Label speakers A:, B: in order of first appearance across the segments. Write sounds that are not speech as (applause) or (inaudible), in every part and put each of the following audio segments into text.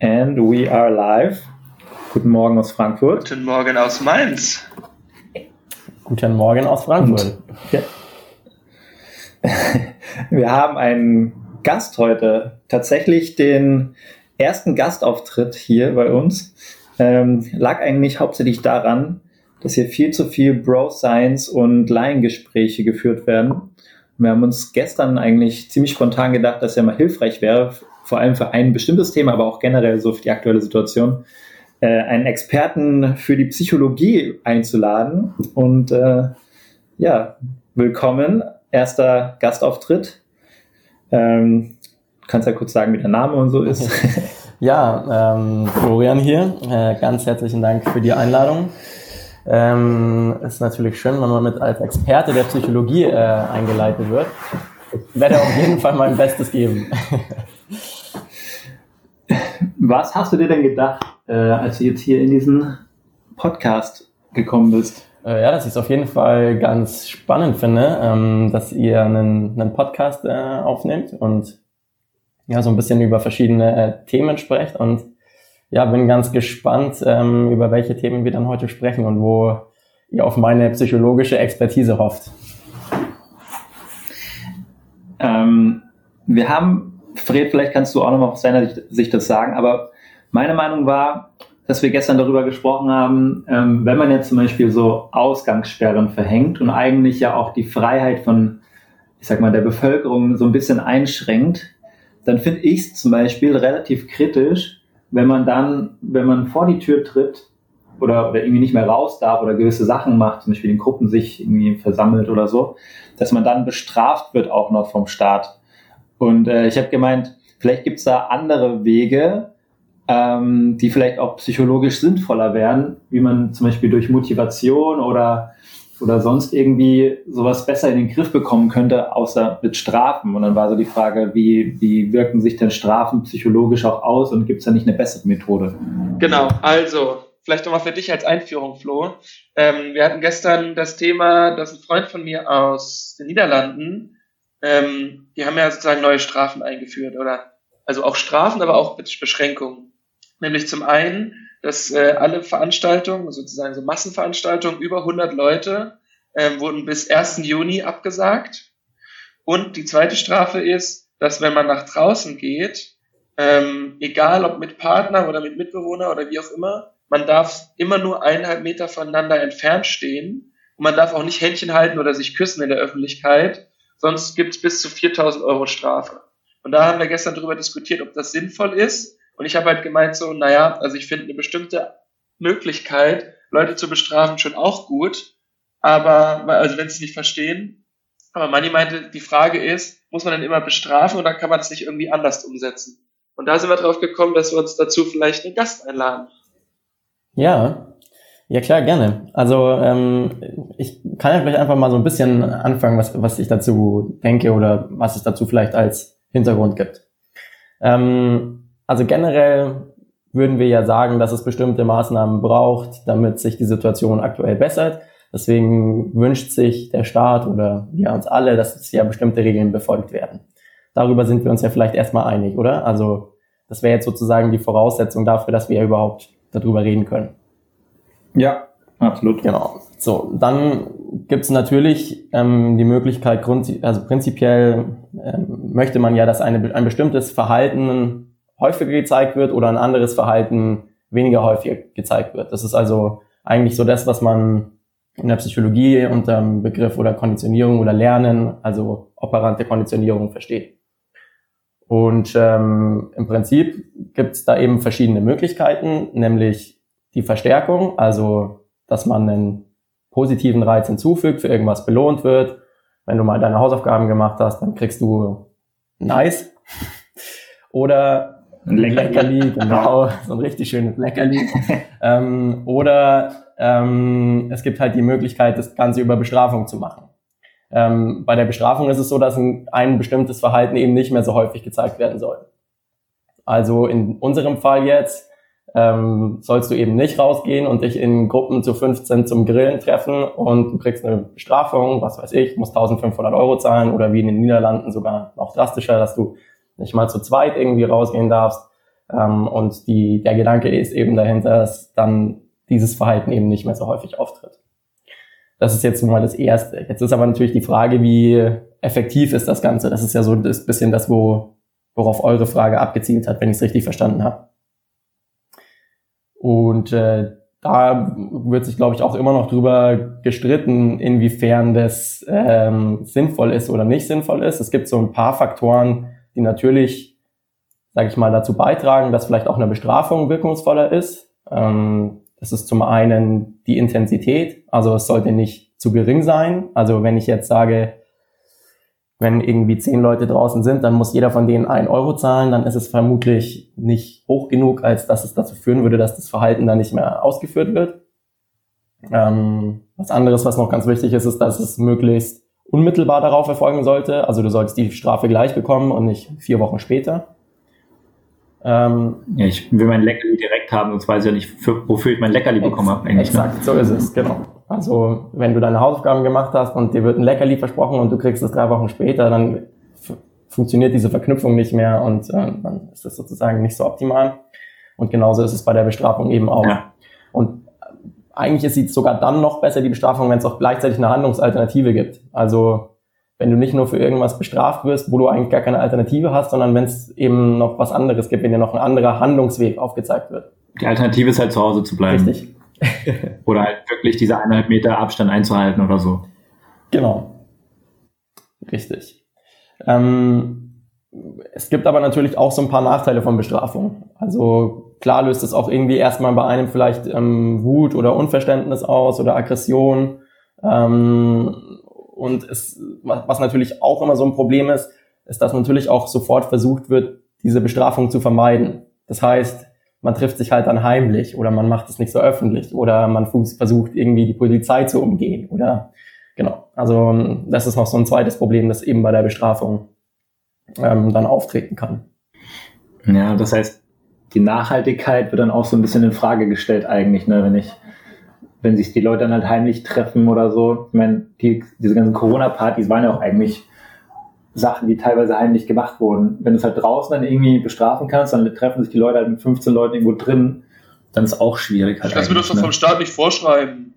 A: And we are live. Guten Morgen aus Frankfurt.
B: Guten Morgen aus Mainz.
C: Guten Morgen aus Frankfurt. Ja. (laughs)
A: Wir haben einen Gast heute, tatsächlich den ersten Gastauftritt hier bei uns. Ähm, lag eigentlich hauptsächlich daran, dass hier viel zu viel Bro Science und Laiengespräche geführt werden. Wir haben uns gestern eigentlich ziemlich spontan gedacht, dass ja mal hilfreich wäre, vor allem für ein bestimmtes Thema, aber auch generell so für die aktuelle Situation, äh, einen Experten für die Psychologie einzuladen. Und äh, ja, willkommen, erster Gastauftritt. Ähm, kannst ja kurz sagen, wie der Name und so ist. (laughs)
C: Ja, ähm, Florian hier. Äh, ganz herzlichen Dank für die Einladung. Ähm, ist natürlich schön, wenn man mit als Experte der Psychologie äh, eingeleitet wird. Ich werde auf jeden Fall mein Bestes geben. (laughs)
A: Was hast du dir denn gedacht, äh, als du jetzt hier in diesen Podcast gekommen bist?
C: Äh, ja, dass ich es auf jeden Fall ganz spannend finde, ähm, dass ihr einen, einen Podcast äh, aufnehmt und ja, so ein bisschen über verschiedene äh, Themen sprecht und ja, bin ganz gespannt, ähm, über welche Themen wir dann heute sprechen und wo ihr auf meine psychologische Expertise hofft.
A: Ähm, wir haben, Fred, vielleicht kannst du auch nochmal aus deiner Sicht das sagen, aber meine Meinung war, dass wir gestern darüber gesprochen haben, ähm, wenn man jetzt zum Beispiel so Ausgangssperren verhängt und eigentlich ja auch die Freiheit von, ich sag mal, der Bevölkerung so ein bisschen einschränkt, dann finde ich es zum Beispiel relativ kritisch, wenn man dann, wenn man vor die Tür tritt oder, oder irgendwie nicht mehr raus darf oder gewisse Sachen macht, zum Beispiel in Gruppen sich irgendwie versammelt oder so, dass man dann bestraft wird auch noch vom Staat. Und äh, ich habe gemeint, vielleicht gibt es da andere Wege, ähm, die vielleicht auch psychologisch sinnvoller wären, wie man zum Beispiel durch Motivation oder oder sonst irgendwie sowas besser in den Griff bekommen könnte, außer mit Strafen. Und dann war so die Frage, wie, wie wirken sich denn Strafen psychologisch auch aus und gibt es da nicht eine bessere Methode?
B: Genau, also vielleicht nochmal für dich als Einführung, Flo. Ähm, wir hatten gestern das Thema, dass ein Freund von mir aus den Niederlanden, ähm, die haben ja sozusagen neue Strafen eingeführt, oder? Also auch Strafen, aber auch Beschränkungen. Nämlich zum einen dass äh, alle Veranstaltungen, sozusagen so Massenveranstaltungen, über 100 Leute, äh, wurden bis 1. Juni abgesagt. Und die zweite Strafe ist, dass wenn man nach draußen geht, ähm, egal ob mit Partner oder mit Mitbewohner oder wie auch immer, man darf immer nur eineinhalb Meter voneinander entfernt stehen und man darf auch nicht Händchen halten oder sich küssen in der Öffentlichkeit, sonst gibt es bis zu 4000 Euro Strafe. Und da haben wir gestern darüber diskutiert, ob das sinnvoll ist und ich habe halt gemeint so, naja, also ich finde eine bestimmte Möglichkeit, Leute zu bestrafen, schon auch gut. Aber, also wenn sie es nicht verstehen. Aber Manni meinte, die Frage ist, muss man denn immer bestrafen oder kann man es nicht irgendwie anders umsetzen? Und da sind wir drauf gekommen, dass wir uns dazu vielleicht einen Gast einladen.
C: Ja, ja klar, gerne. Also ähm, ich kann ja vielleicht einfach mal so ein bisschen anfangen, was, was ich dazu denke oder was es dazu vielleicht als Hintergrund gibt. Ähm, also generell würden wir ja sagen, dass es bestimmte Maßnahmen braucht, damit sich die Situation aktuell bessert. Deswegen wünscht sich der Staat oder wir uns alle, dass es ja bestimmte Regeln befolgt werden. Darüber sind wir uns ja vielleicht erstmal einig, oder? Also das wäre jetzt sozusagen die Voraussetzung dafür, dass wir überhaupt darüber reden können.
A: Ja, absolut.
C: Genau. So, dann gibt es natürlich ähm, die Möglichkeit, also prinzipiell ähm, möchte man ja, dass eine, ein bestimmtes Verhalten häufiger gezeigt wird oder ein anderes Verhalten weniger häufig gezeigt wird. Das ist also eigentlich so das, was man in der Psychologie unter dem Begriff oder Konditionierung oder Lernen, also operante Konditionierung versteht. Und ähm, im Prinzip gibt es da eben verschiedene Möglichkeiten, nämlich die Verstärkung, also dass man einen positiven Reiz hinzufügt, für irgendwas belohnt wird. Wenn du mal deine Hausaufgaben gemacht hast, dann kriegst du nice. (laughs) Oder ein Leckerli, (laughs) genau, so ein richtig schönes Leckerli. ähm, oder ähm, es gibt halt die Möglichkeit, das Ganze über Bestrafung zu machen. Ähm, bei der Bestrafung ist es so, dass ein, ein bestimmtes Verhalten eben nicht mehr so häufig gezeigt werden soll. Also in unserem Fall jetzt ähm, sollst du eben nicht rausgehen und dich in Gruppen zu 15 zum Grillen treffen und du kriegst eine Bestrafung, was weiß ich, musst 1500 Euro zahlen oder wie in den Niederlanden sogar noch drastischer, dass du nicht mal zu zweit irgendwie rausgehen darfst. Ähm, und die, der Gedanke ist eben dahinter, dass dann dieses Verhalten eben nicht mehr so häufig auftritt. Das ist jetzt mal das Erste. Jetzt ist aber natürlich die Frage, wie effektiv ist das Ganze? Das ist ja so das bisschen das, wo, worauf eure Frage abgezielt hat, wenn ich es richtig verstanden habe. Und äh, da wird sich, glaube ich, auch immer noch drüber gestritten, inwiefern das ähm, sinnvoll ist oder nicht sinnvoll ist. Es gibt so ein paar Faktoren, die natürlich, sage ich mal, dazu beitragen, dass vielleicht auch eine Bestrafung wirkungsvoller ist. Ähm, das ist zum einen die Intensität, also es sollte nicht zu gering sein. Also wenn ich jetzt sage, wenn irgendwie zehn Leute draußen sind, dann muss jeder von denen ein Euro zahlen, dann ist es vermutlich nicht hoch genug, als dass es dazu führen würde, dass das Verhalten dann nicht mehr ausgeführt wird. Ähm, was anderes, was noch ganz wichtig ist, ist, dass es möglichst unmittelbar darauf erfolgen sollte. Also du solltest die Strafe gleich bekommen und nicht vier Wochen später.
A: Ähm, ja, ich will mein Leckerli direkt haben, sonst weiß ich ja nicht, für, wofür ich mein Leckerli bekommen habe.
C: Ne? Exakt, ne? so ist es, genau. Also wenn du deine Hausaufgaben gemacht hast und dir wird ein Leckerli versprochen und du kriegst es drei Wochen später, dann funktioniert diese Verknüpfung nicht mehr und äh, dann ist das sozusagen nicht so optimal. Und genauso ist es bei der Bestrafung eben auch. Ja. Und eigentlich ist sie sogar dann noch besser, die Bestrafung, wenn es auch gleichzeitig eine Handlungsalternative gibt. Also wenn du nicht nur für irgendwas bestraft wirst, wo du eigentlich gar keine Alternative hast, sondern wenn es eben noch was anderes gibt, wenn dir noch ein anderer Handlungsweg aufgezeigt wird.
A: Die Alternative ist halt zu Hause zu bleiben.
C: Richtig. (laughs)
A: oder halt wirklich diese eineinhalb Meter Abstand einzuhalten oder so.
C: Genau. Richtig. Ähm, es gibt aber natürlich auch so ein paar Nachteile von Bestrafung. Also klar löst es auch irgendwie erstmal bei einem vielleicht ähm, Wut oder Unverständnis aus oder Aggression. Ähm, und es, was natürlich auch immer so ein Problem ist, ist, dass natürlich auch sofort versucht wird, diese Bestrafung zu vermeiden. Das heißt, man trifft sich halt dann heimlich oder man macht es nicht so öffentlich oder man versucht irgendwie die Polizei zu umgehen oder genau. Also das ist noch so ein zweites Problem, das eben bei der Bestrafung ähm, dann auftreten kann.
A: Ja, das heißt, die Nachhaltigkeit wird dann auch so ein bisschen in Frage gestellt eigentlich, ne, wenn ich wenn sich die Leute dann halt heimlich treffen oder so. Ich meine, die, diese ganzen Corona-Partys waren ja auch eigentlich Sachen, die teilweise heimlich gemacht wurden. Wenn du es halt draußen dann irgendwie bestrafen kannst, dann treffen sich die Leute halt mit 15 Leuten irgendwo drin, dann ist auch schwierig.
B: Halt das wird doch ne? vom Staat nicht vorschreiben.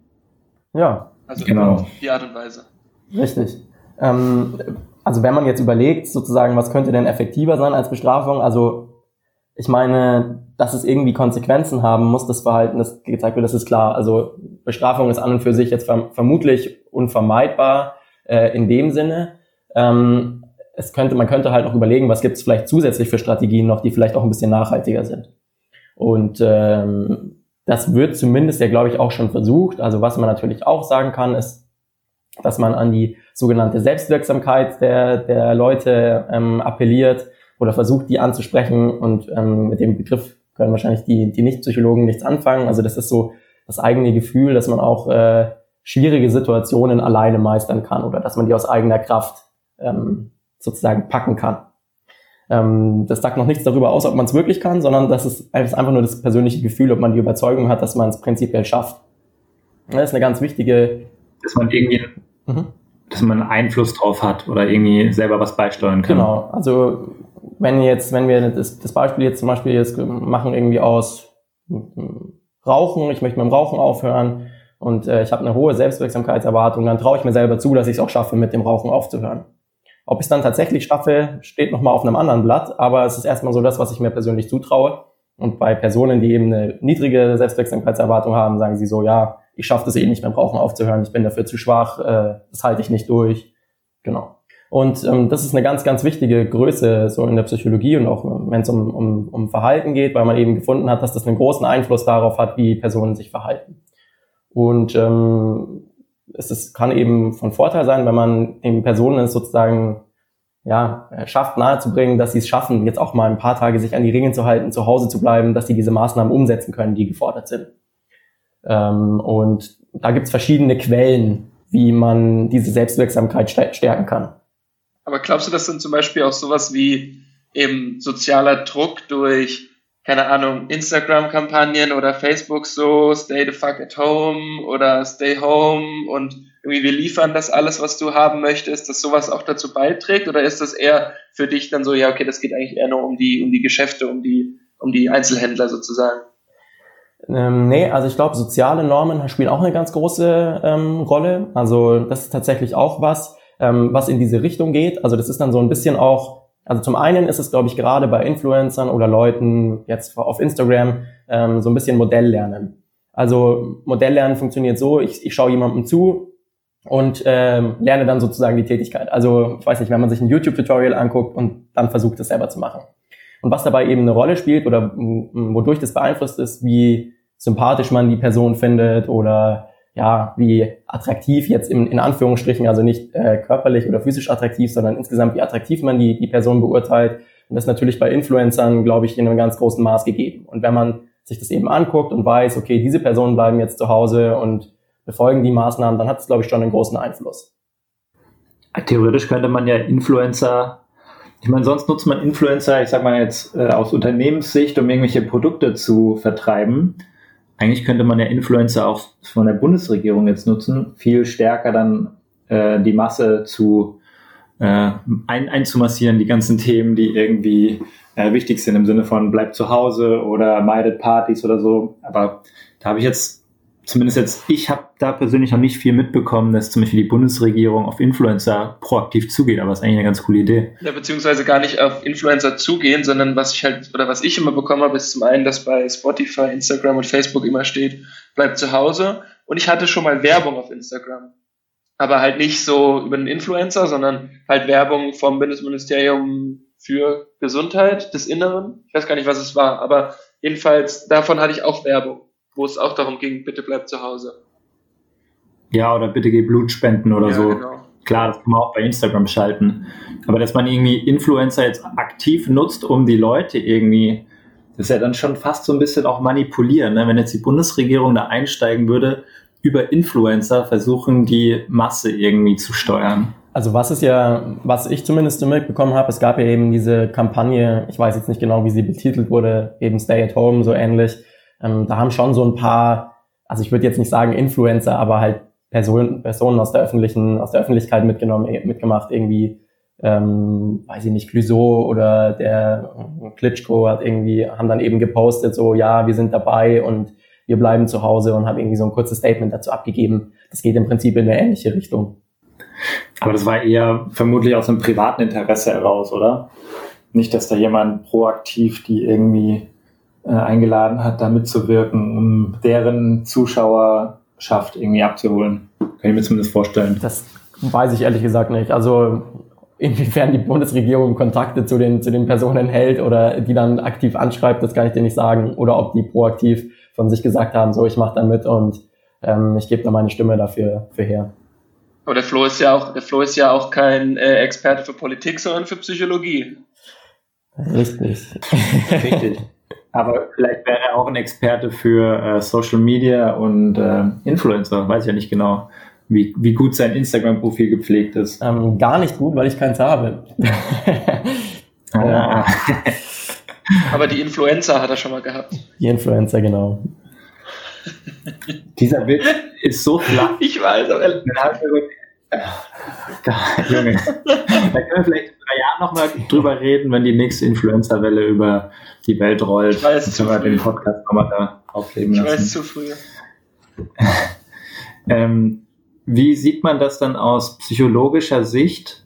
C: Ja.
B: Also genau. die Art und Weise.
C: Richtig. Ähm, also wenn man jetzt überlegt, sozusagen, was könnte denn effektiver sein als Bestrafung? Also ich meine, dass es irgendwie Konsequenzen haben muss, das Verhalten, das gezeigt wird, das ist klar. Also Bestrafung ist an und für sich jetzt vermutlich unvermeidbar äh, in dem Sinne. Ähm, es könnte, man könnte halt noch überlegen, was gibt es vielleicht zusätzlich für Strategien noch, die vielleicht auch ein bisschen nachhaltiger sind. Und ähm, das wird zumindest ja, glaube ich, auch schon versucht. Also was man natürlich auch sagen kann, ist, dass man an die sogenannte Selbstwirksamkeit der, der Leute ähm, appelliert oder versucht, die anzusprechen. Und ähm, mit dem Begriff können wahrscheinlich die, die Nicht-Psychologen nichts anfangen. Also das ist so das eigene Gefühl, dass man auch äh, schwierige Situationen alleine meistern kann oder dass man die aus eigener Kraft ähm, sozusagen packen kann. Ähm, das sagt noch nichts darüber aus, ob man es wirklich kann, sondern das ist einfach nur das persönliche Gefühl, ob man die Überzeugung hat, dass man es prinzipiell schafft. Das ist eine ganz wichtige.
A: Dass man irgendwie, mhm. Dass man Einfluss drauf hat oder irgendwie selber was beisteuern kann.
C: Genau. Also wenn jetzt, wenn wir das, das Beispiel jetzt zum Beispiel jetzt machen irgendwie aus Rauchen, ich möchte mit dem Rauchen aufhören und äh, ich habe eine hohe Selbstwirksamkeitserwartung, dann traue ich mir selber zu, dass ich es auch schaffe, mit dem Rauchen aufzuhören. Ob ich es dann tatsächlich schaffe, steht nochmal auf einem anderen Blatt, aber es ist erstmal so das, was ich mir persönlich zutraue. Und bei Personen, die eben eine niedrige Selbstwirksamkeitserwartung haben, sagen sie so, ja, ich schaffe das eh nicht mit dem Rauchen aufzuhören, ich bin dafür zu schwach, äh, das halte ich nicht durch. Genau. Und ähm, das ist eine ganz, ganz wichtige Größe so in der Psychologie und auch wenn es um, um, um Verhalten geht, weil man eben gefunden hat, dass das einen großen Einfluss darauf hat, wie Personen sich verhalten. Und ähm, es ist, kann eben von Vorteil sein, wenn man den Personen es sozusagen ja, schafft nahezubringen, dass sie es schaffen, jetzt auch mal ein paar Tage sich an die Regeln zu halten, zu Hause zu bleiben, dass sie diese Maßnahmen umsetzen können, die gefordert sind. Ähm, und da gibt's verschiedene Quellen, wie man diese Selbstwirksamkeit stärken kann.
B: Aber glaubst du, das sind zum Beispiel auch sowas wie eben sozialer Druck durch, keine Ahnung, Instagram-Kampagnen oder Facebook so, stay the fuck at home oder stay home und irgendwie wir liefern das alles, was du haben möchtest, dass sowas auch dazu beiträgt? Oder ist das eher für dich dann so, ja, okay, das geht eigentlich eher nur um die, um die Geschäfte, um die um die Einzelhändler sozusagen?
C: Ähm, nee, also ich glaube, soziale Normen spielen auch eine ganz große ähm, Rolle. Also das ist tatsächlich auch was, ähm, was in diese Richtung geht. Also das ist dann so ein bisschen auch, also zum einen ist es, glaube ich, gerade bei Influencern oder Leuten jetzt auf Instagram ähm, so ein bisschen Modelllernen. Also Modelllernen funktioniert so, ich, ich schaue jemandem zu und ähm, lerne dann sozusagen die Tätigkeit. Also ich weiß nicht, wenn man sich ein YouTube-Tutorial anguckt und dann versucht, es selber zu machen. Und was dabei eben eine Rolle spielt oder wodurch das beeinflusst ist, wie sympathisch man die Person findet oder ja, wie attraktiv jetzt in, in Anführungsstrichen, also nicht äh, körperlich oder physisch attraktiv, sondern insgesamt wie attraktiv man die, die Person beurteilt. Und das ist natürlich bei Influencern, glaube ich, in einem ganz großen Maß gegeben. Und wenn man sich das eben anguckt und weiß, okay, diese Personen bleiben jetzt zu Hause und befolgen die Maßnahmen, dann hat es, glaube ich, schon einen großen Einfluss.
A: Theoretisch könnte man ja Influencer ich meine, sonst nutzt man Influencer, ich sag mal jetzt äh, aus Unternehmenssicht, um irgendwelche Produkte zu vertreiben. Eigentlich könnte man ja Influencer auch von der Bundesregierung jetzt nutzen, viel stärker dann äh, die Masse zu äh, ein, einzumassieren, die ganzen Themen, die irgendwie äh, wichtig sind im Sinne von bleibt zu Hause oder meidet Partys oder so. Aber da habe ich jetzt zumindest jetzt, ich habe da persönlich noch nicht viel mitbekommen, dass zum Beispiel die Bundesregierung auf Influencer proaktiv zugeht, aber das ist eigentlich eine ganz coole Idee.
B: Ja, beziehungsweise gar nicht auf Influencer zugehen, sondern was ich halt, oder was ich immer bekommen habe, ist zum einen, dass bei Spotify, Instagram und Facebook immer steht, bleib zu Hause. Und ich hatte schon mal Werbung auf Instagram. Aber halt nicht so über einen Influencer, sondern halt Werbung vom Bundesministerium für Gesundheit des Inneren. Ich weiß gar nicht, was es war, aber jedenfalls davon hatte ich auch Werbung wo es auch darum ging, bitte bleib zu Hause.
A: Ja, oder bitte geh Blut spenden oder ja, so. Genau. Klar, das kann man auch bei Instagram schalten. Aber dass man irgendwie Influencer jetzt aktiv nutzt, um die Leute irgendwie, das ist ja dann schon fast so ein bisschen auch manipulieren. Ne? Wenn jetzt die Bundesregierung da einsteigen würde, über Influencer versuchen, die Masse irgendwie zu steuern.
C: Also was ist ja, was ich zumindest mitbekommen habe, es gab ja eben diese Kampagne, ich weiß jetzt nicht genau, wie sie betitelt wurde, eben Stay at Home, so ähnlich, ähm, da haben schon so ein paar, also ich würde jetzt nicht sagen Influencer, aber halt Personen, Personen aus der öffentlichen, aus der Öffentlichkeit mitgenommen, eh, mitgemacht, irgendwie, ähm, weiß ich nicht, Clouseau oder der Klitschko hat irgendwie, haben dann eben gepostet, so, ja, wir sind dabei und wir bleiben zu Hause und haben irgendwie so ein kurzes Statement dazu abgegeben. Das geht im Prinzip in eine ähnliche Richtung.
A: Aber das war eher vermutlich aus einem privaten Interesse heraus, oder? Nicht, dass da jemand proaktiv die irgendwie äh, eingeladen hat, da mitzuwirken, um deren Zuschauerschaft irgendwie abzuholen. Kann ich mir zumindest vorstellen.
C: Das weiß ich ehrlich gesagt nicht. Also inwiefern die Bundesregierung Kontakte zu den, zu den Personen hält oder die dann aktiv anschreibt, das kann ich dir nicht sagen. Oder ob die proaktiv von sich gesagt haben, so ich mache da mit und ähm, ich gebe da meine Stimme dafür für her.
B: Aber der Flo ist ja auch, der Flo ist ja auch kein äh, Experte für Politik, sondern für Psychologie.
C: Richtig.
A: Richtig. (laughs) Aber vielleicht wäre er auch ein Experte für äh, Social Media und äh, Influencer, weiß ich ja nicht genau, wie, wie gut sein Instagram-Profil gepflegt ist.
C: Ähm, gar nicht gut, weil ich keins habe. (laughs)
B: ah. (laughs) Aber die Influencer hat er schon mal gehabt.
C: Die Influencer, genau.
A: Dieser Witz ist so flach.
B: Ich weiß, aber.
A: Junge. Da können wir vielleicht in drei Jahren nochmal drüber reden, wenn die nächste Influencer-Welle über die Welt rollt.
B: Ich weiß zu
A: früh. den Podcast nochmal da aufleben lassen.
B: Ich weiß zu früh. (laughs)
A: ähm, wie sieht man das dann aus psychologischer Sicht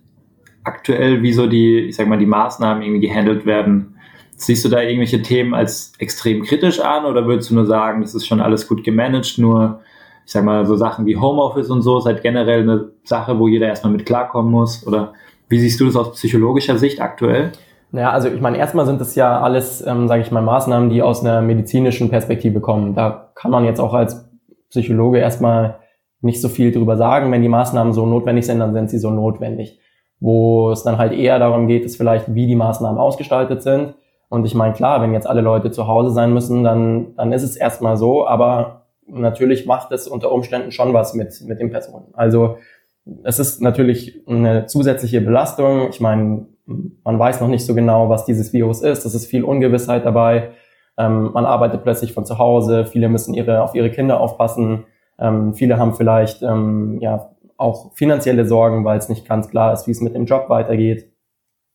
A: aktuell, wie so die, ich sag mal, die Maßnahmen irgendwie gehandelt werden? Siehst du da irgendwelche Themen als extrem kritisch an oder würdest du nur sagen, das ist schon alles gut gemanagt, nur ich sag mal, so Sachen wie Homeoffice und so ist halt generell eine Sache, wo jeder erstmal mit klarkommen muss? Oder wie siehst du das aus psychologischer Sicht aktuell?
C: Naja, also ich meine, erstmal sind das ja alles, ähm, sage ich mal, Maßnahmen, die aus einer medizinischen Perspektive kommen. Da kann man jetzt auch als Psychologe erstmal nicht so viel drüber sagen. Wenn die Maßnahmen so notwendig sind, dann sind sie so notwendig. Wo es dann halt eher darum geht, ist vielleicht, wie die Maßnahmen ausgestaltet sind. Und ich meine, klar, wenn jetzt alle Leute zu Hause sein müssen, dann, dann ist es erstmal so, aber natürlich macht es unter Umständen schon was mit, mit den Personen. Also es ist natürlich eine zusätzliche Belastung. Ich meine, man weiß noch nicht so genau, was dieses Virus ist. Es ist viel Ungewissheit dabei. Ähm, man arbeitet plötzlich von zu Hause. Viele müssen ihre, auf ihre Kinder aufpassen. Ähm, viele haben vielleicht ähm, ja auch finanzielle Sorgen, weil es nicht ganz klar ist, wie es mit dem Job weitergeht.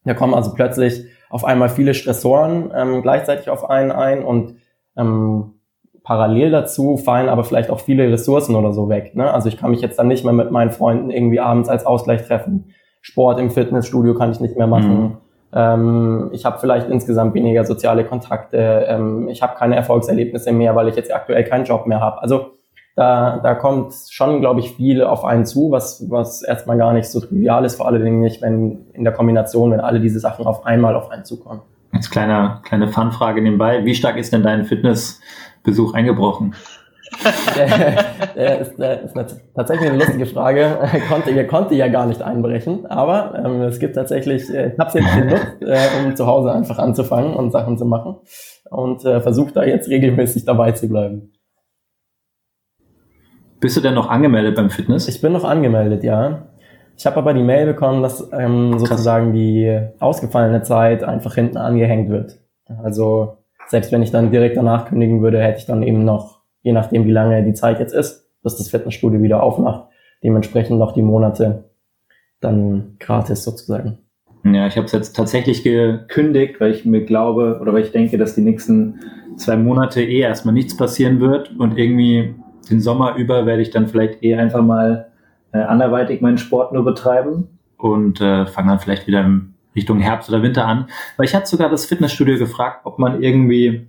C: Da kommen also plötzlich auf einmal viele Stressoren ähm, gleichzeitig auf einen ein und ähm, parallel dazu fallen aber vielleicht auch viele Ressourcen oder so weg. Ne? Also ich kann mich jetzt dann nicht mehr mit meinen Freunden irgendwie abends als Ausgleich treffen. Sport im Fitnessstudio kann ich nicht mehr machen. Mhm. Ähm, ich habe vielleicht insgesamt weniger soziale Kontakte. Ähm, ich habe keine Erfolgserlebnisse mehr, weil ich jetzt aktuell keinen Job mehr habe. Also da, da kommt schon, glaube ich, viel auf einen zu, was, was erstmal gar nicht so trivial ist, vor allen Dingen nicht, wenn in der Kombination, wenn alle diese Sachen auf einmal auf einen zukommen.
A: Jetzt kleine, kleine Fanfrage nebenbei. Wie stark ist denn dein Fitnessbesuch eingebrochen?
C: der (laughs) ist, der ist eine, tatsächlich eine lustige Frage. (laughs) konnte, er konnte ja gar nicht einbrechen, aber ähm, es gibt tatsächlich, äh, ich habe es jetzt genutzt, äh, um zu Hause einfach anzufangen und Sachen zu machen und äh, versuche da jetzt regelmäßig dabei zu bleiben.
A: Bist du denn noch angemeldet beim Fitness?
C: Ich bin noch angemeldet, ja. Ich habe aber die Mail bekommen, dass ähm, sozusagen die ausgefallene Zeit einfach hinten angehängt wird. Also selbst wenn ich dann direkt danach kündigen würde, hätte ich dann eben noch, je nachdem wie lange die Zeit jetzt ist, bis das Fitnessstudio wieder aufmacht, dementsprechend noch die Monate dann gratis sozusagen.
A: Ja, ich habe es jetzt tatsächlich gekündigt, weil ich mir glaube oder weil ich denke, dass die nächsten zwei Monate eh erstmal nichts passieren wird und irgendwie den Sommer über werde ich dann vielleicht eh einfach mal äh, anderweitig meinen Sport nur betreiben und äh, fange dann vielleicht wieder in Richtung Herbst oder Winter an. Weil ich hatte sogar das Fitnessstudio gefragt, ob man irgendwie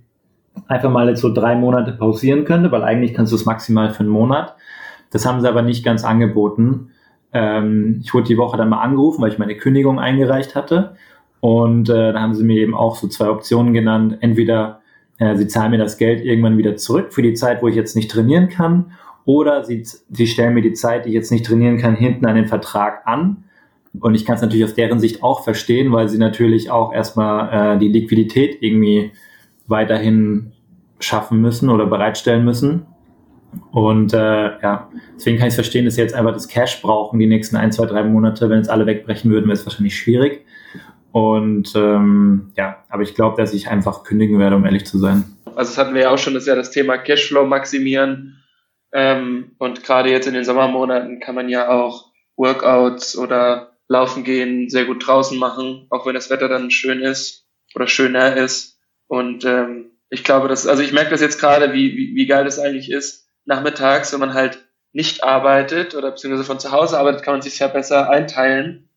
A: einfach mal jetzt so drei Monate pausieren könnte, weil eigentlich kannst du es maximal für einen Monat. Das haben sie aber nicht ganz angeboten. Ähm, ich wurde die Woche dann mal angerufen, weil ich meine Kündigung eingereicht hatte. Und äh, da haben sie mir eben auch so zwei Optionen genannt. Entweder äh, sie zahlen mir das Geld irgendwann wieder zurück für die Zeit, wo ich jetzt nicht trainieren kann, oder sie, sie stellen mir die Zeit, die ich jetzt nicht trainieren kann, hinten an den Vertrag an. Und ich kann es natürlich aus deren Sicht auch verstehen, weil sie natürlich auch erstmal äh, die Liquidität irgendwie weiterhin schaffen müssen oder bereitstellen müssen. Und äh, ja, deswegen kann ich es verstehen, dass sie jetzt einfach das Cash brauchen, die nächsten ein, zwei, drei Monate. Wenn jetzt alle wegbrechen würden, wäre es wahrscheinlich schwierig. Und ähm, ja, aber ich glaube, dass ich einfach kündigen werde, um ehrlich zu sein.
B: Also das hatten wir ja auch schon, das ist ja das Thema Cashflow maximieren. Ähm, und gerade jetzt in den Sommermonaten kann man ja auch Workouts oder Laufen gehen sehr gut draußen machen, auch wenn das Wetter dann schön ist oder schöner ist. Und ähm, ich glaube, dass, also ich merke das jetzt gerade, wie, wie, wie geil das eigentlich ist, nachmittags, wenn man halt nicht arbeitet oder beziehungsweise von zu Hause arbeitet, kann man sich ja besser einteilen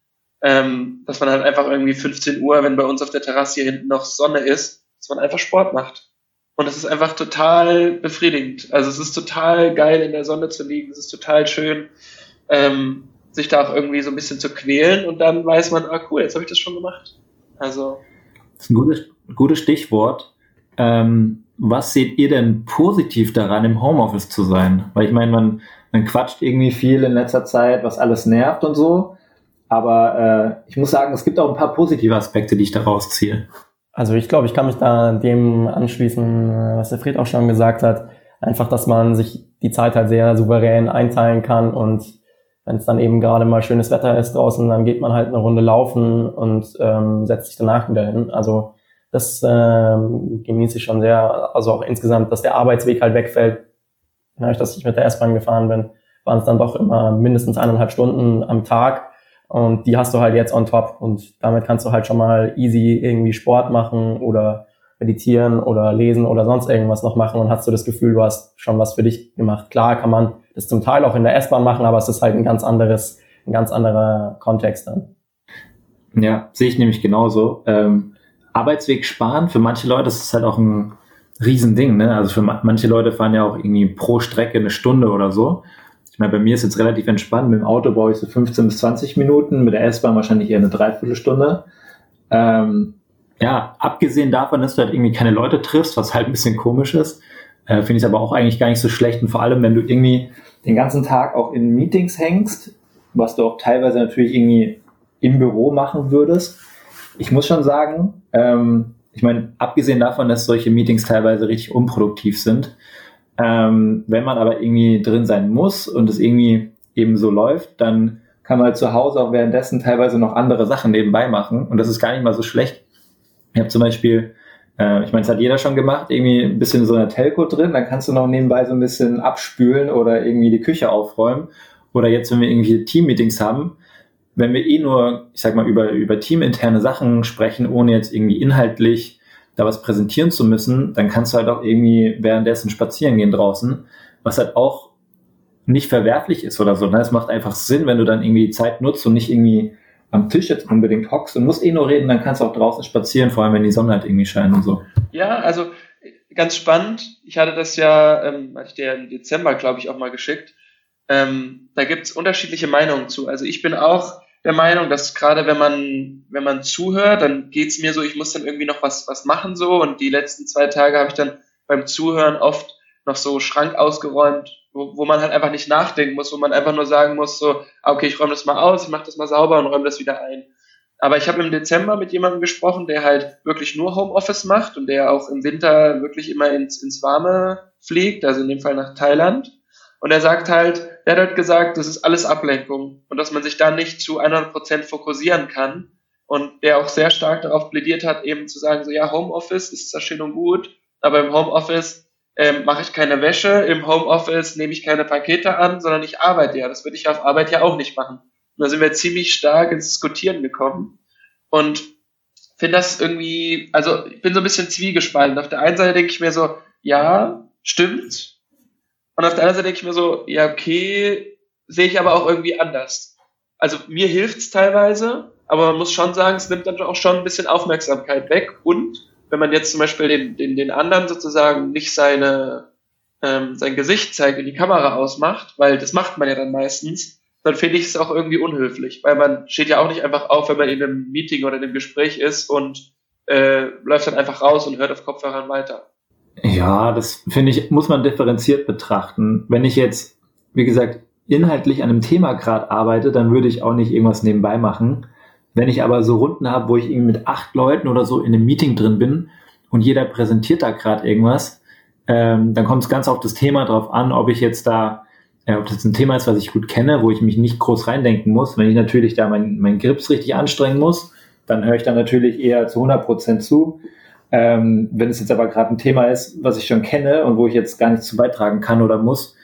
B: ähm, dass man halt einfach irgendwie 15 Uhr, wenn bei uns auf der Terrasse hier hinten noch Sonne ist, dass man einfach Sport macht. Und es ist einfach total befriedigend. Also es ist total geil, in der Sonne zu liegen. Es ist total schön, ähm, sich da auch irgendwie so ein bisschen zu quälen und dann weiß man, ah cool, jetzt habe ich das schon gemacht. Also.
A: Das ist ein gutes, gutes Stichwort. Ähm, was seht ihr denn positiv daran, im Homeoffice zu sein? Weil ich meine, man, man quatscht irgendwie viel in letzter Zeit, was alles nervt und so. Aber äh, ich muss sagen, es gibt auch ein paar positive Aspekte, die ich daraus ziehe.
C: Also ich glaube, ich kann mich da dem anschließen, was der Fred auch schon gesagt hat. Einfach, dass man sich die Zeit halt sehr souverän einteilen kann und wenn es dann eben gerade mal schönes Wetter ist draußen, dann geht man halt eine Runde laufen und ähm, setzt sich danach wieder hin. Also das ähm, genieße ich schon sehr. Also auch insgesamt, dass der Arbeitsweg halt wegfällt. Dadurch, dass ich mit der S-Bahn gefahren bin, waren es dann doch immer mindestens eineinhalb Stunden am Tag und die hast du halt jetzt on top. Und damit kannst du halt schon mal easy irgendwie Sport machen oder meditieren oder lesen oder sonst irgendwas noch machen und hast du das Gefühl, du hast schon was für dich gemacht. Klar kann man das zum Teil auch in der S-Bahn machen, aber es ist halt ein ganz anderes, ein ganz anderer Kontext dann.
A: Ja, sehe ich nämlich genauso. Ähm, Arbeitsweg sparen, für manche Leute ist es halt auch ein Riesending. Ne? Also für manche Leute fahren ja auch irgendwie pro Strecke eine Stunde oder so. Ich meine, bei mir ist jetzt relativ entspannt. Mit dem Auto brauche ich so 15 bis 20 Minuten, mit der S-Bahn wahrscheinlich eher eine Dreiviertelstunde. Ähm, ja, abgesehen davon, dass du halt irgendwie keine Leute triffst, was halt ein bisschen komisch ist, äh, finde ich aber auch eigentlich gar nicht so schlecht. Und vor allem, wenn du irgendwie den ganzen Tag auch in Meetings hängst, was du auch teilweise natürlich irgendwie im Büro machen würdest. Ich muss schon sagen, ähm, ich meine, abgesehen davon, dass solche Meetings teilweise richtig unproduktiv sind, ähm, wenn man aber irgendwie drin sein muss und es irgendwie eben so läuft, dann kann man halt zu Hause auch währenddessen teilweise noch andere Sachen nebenbei machen und das ist gar nicht mal so schlecht. Ich habe zum Beispiel, äh, ich meine, das hat jeder schon gemacht, irgendwie ein bisschen so eine Telco drin, dann kannst du noch nebenbei so ein bisschen abspülen oder irgendwie die Küche aufräumen oder jetzt, wenn wir irgendwie Team-Meetings haben, wenn wir eh nur, ich sag mal, über, über teaminterne Sachen sprechen, ohne jetzt irgendwie inhaltlich da was präsentieren zu müssen, dann kannst du halt auch irgendwie währenddessen spazieren gehen draußen, was halt auch nicht verwerflich ist oder so. Ne? Es macht einfach Sinn, wenn du dann irgendwie die Zeit nutzt und nicht irgendwie am Tisch jetzt unbedingt hockst und musst eh nur reden, dann kannst du auch draußen spazieren, vor allem wenn die Sonne halt irgendwie scheint und so.
B: Ja, also ganz spannend. Ich hatte das ja, ähm, hatte ich dir im Dezember, glaube ich, auch mal geschickt. Ähm, da gibt's unterschiedliche Meinungen zu. Also ich bin auch der Meinung, dass gerade wenn man, wenn man zuhört, dann geht's mir so, ich muss dann irgendwie noch was, was machen so. Und die letzten zwei Tage habe ich dann beim Zuhören oft noch so Schrank ausgeräumt, wo, wo man halt einfach nicht nachdenken muss, wo man einfach nur sagen muss, so, ah, okay, ich räume das mal aus, ich mache das mal sauber und räume das wieder ein. Aber ich habe im Dezember mit jemandem gesprochen, der halt wirklich nur Homeoffice macht und der auch im Winter wirklich immer ins, ins Warme fliegt, also in dem Fall nach Thailand. Und er sagt halt, er hat halt gesagt, das ist alles Ablenkung und dass man sich da nicht zu 100 Prozent fokussieren kann. Und der auch sehr stark darauf plädiert hat, eben zu sagen, so ja, Homeoffice ist zwar schön und gut, aber im Homeoffice ähm, mache ich keine Wäsche, im Homeoffice nehme ich keine Pakete an, sondern ich arbeite ja. Das würde ich auf Arbeit ja auch nicht machen. Und da sind wir ziemlich stark ins Diskutieren gekommen. Und finde das irgendwie, also ich bin so ein bisschen zwiegespalten. Auf der einen Seite denke ich mir so, ja, stimmt. Und auf der anderen Seite denke ich mir so, ja, okay, sehe ich aber auch irgendwie anders. Also mir hilft's teilweise, aber man muss schon sagen, es nimmt dann auch schon ein bisschen Aufmerksamkeit weg. Und wenn man jetzt zum Beispiel den, den, den anderen sozusagen nicht seine, ähm, sein Gesicht zeigt und die Kamera ausmacht, weil das macht man ja dann meistens, dann finde ich es auch irgendwie unhöflich, weil man steht ja auch nicht einfach auf, wenn man in einem Meeting oder in einem Gespräch ist und äh, läuft dann einfach raus und hört auf Kopfhörern weiter.
A: Ja, das finde ich, muss man differenziert betrachten. Wenn ich jetzt, wie gesagt, inhaltlich an einem Thema gerade arbeite, dann würde ich auch nicht irgendwas nebenbei machen. Wenn ich aber so Runden habe, wo ich irgendwie mit acht Leuten oder so in einem Meeting drin bin und jeder präsentiert da gerade irgendwas, ähm, dann kommt es ganz auf das Thema drauf an, ob ich jetzt da ja, ob das ein Thema ist, was ich gut kenne, wo ich mich nicht groß reindenken muss. Wenn ich natürlich da mein, mein Grips richtig anstrengen muss, dann höre ich da natürlich eher zu 100 Prozent zu. Ähm, wenn es jetzt aber gerade ein Thema ist, was ich schon kenne und wo ich jetzt gar nichts zu beitragen kann oder muss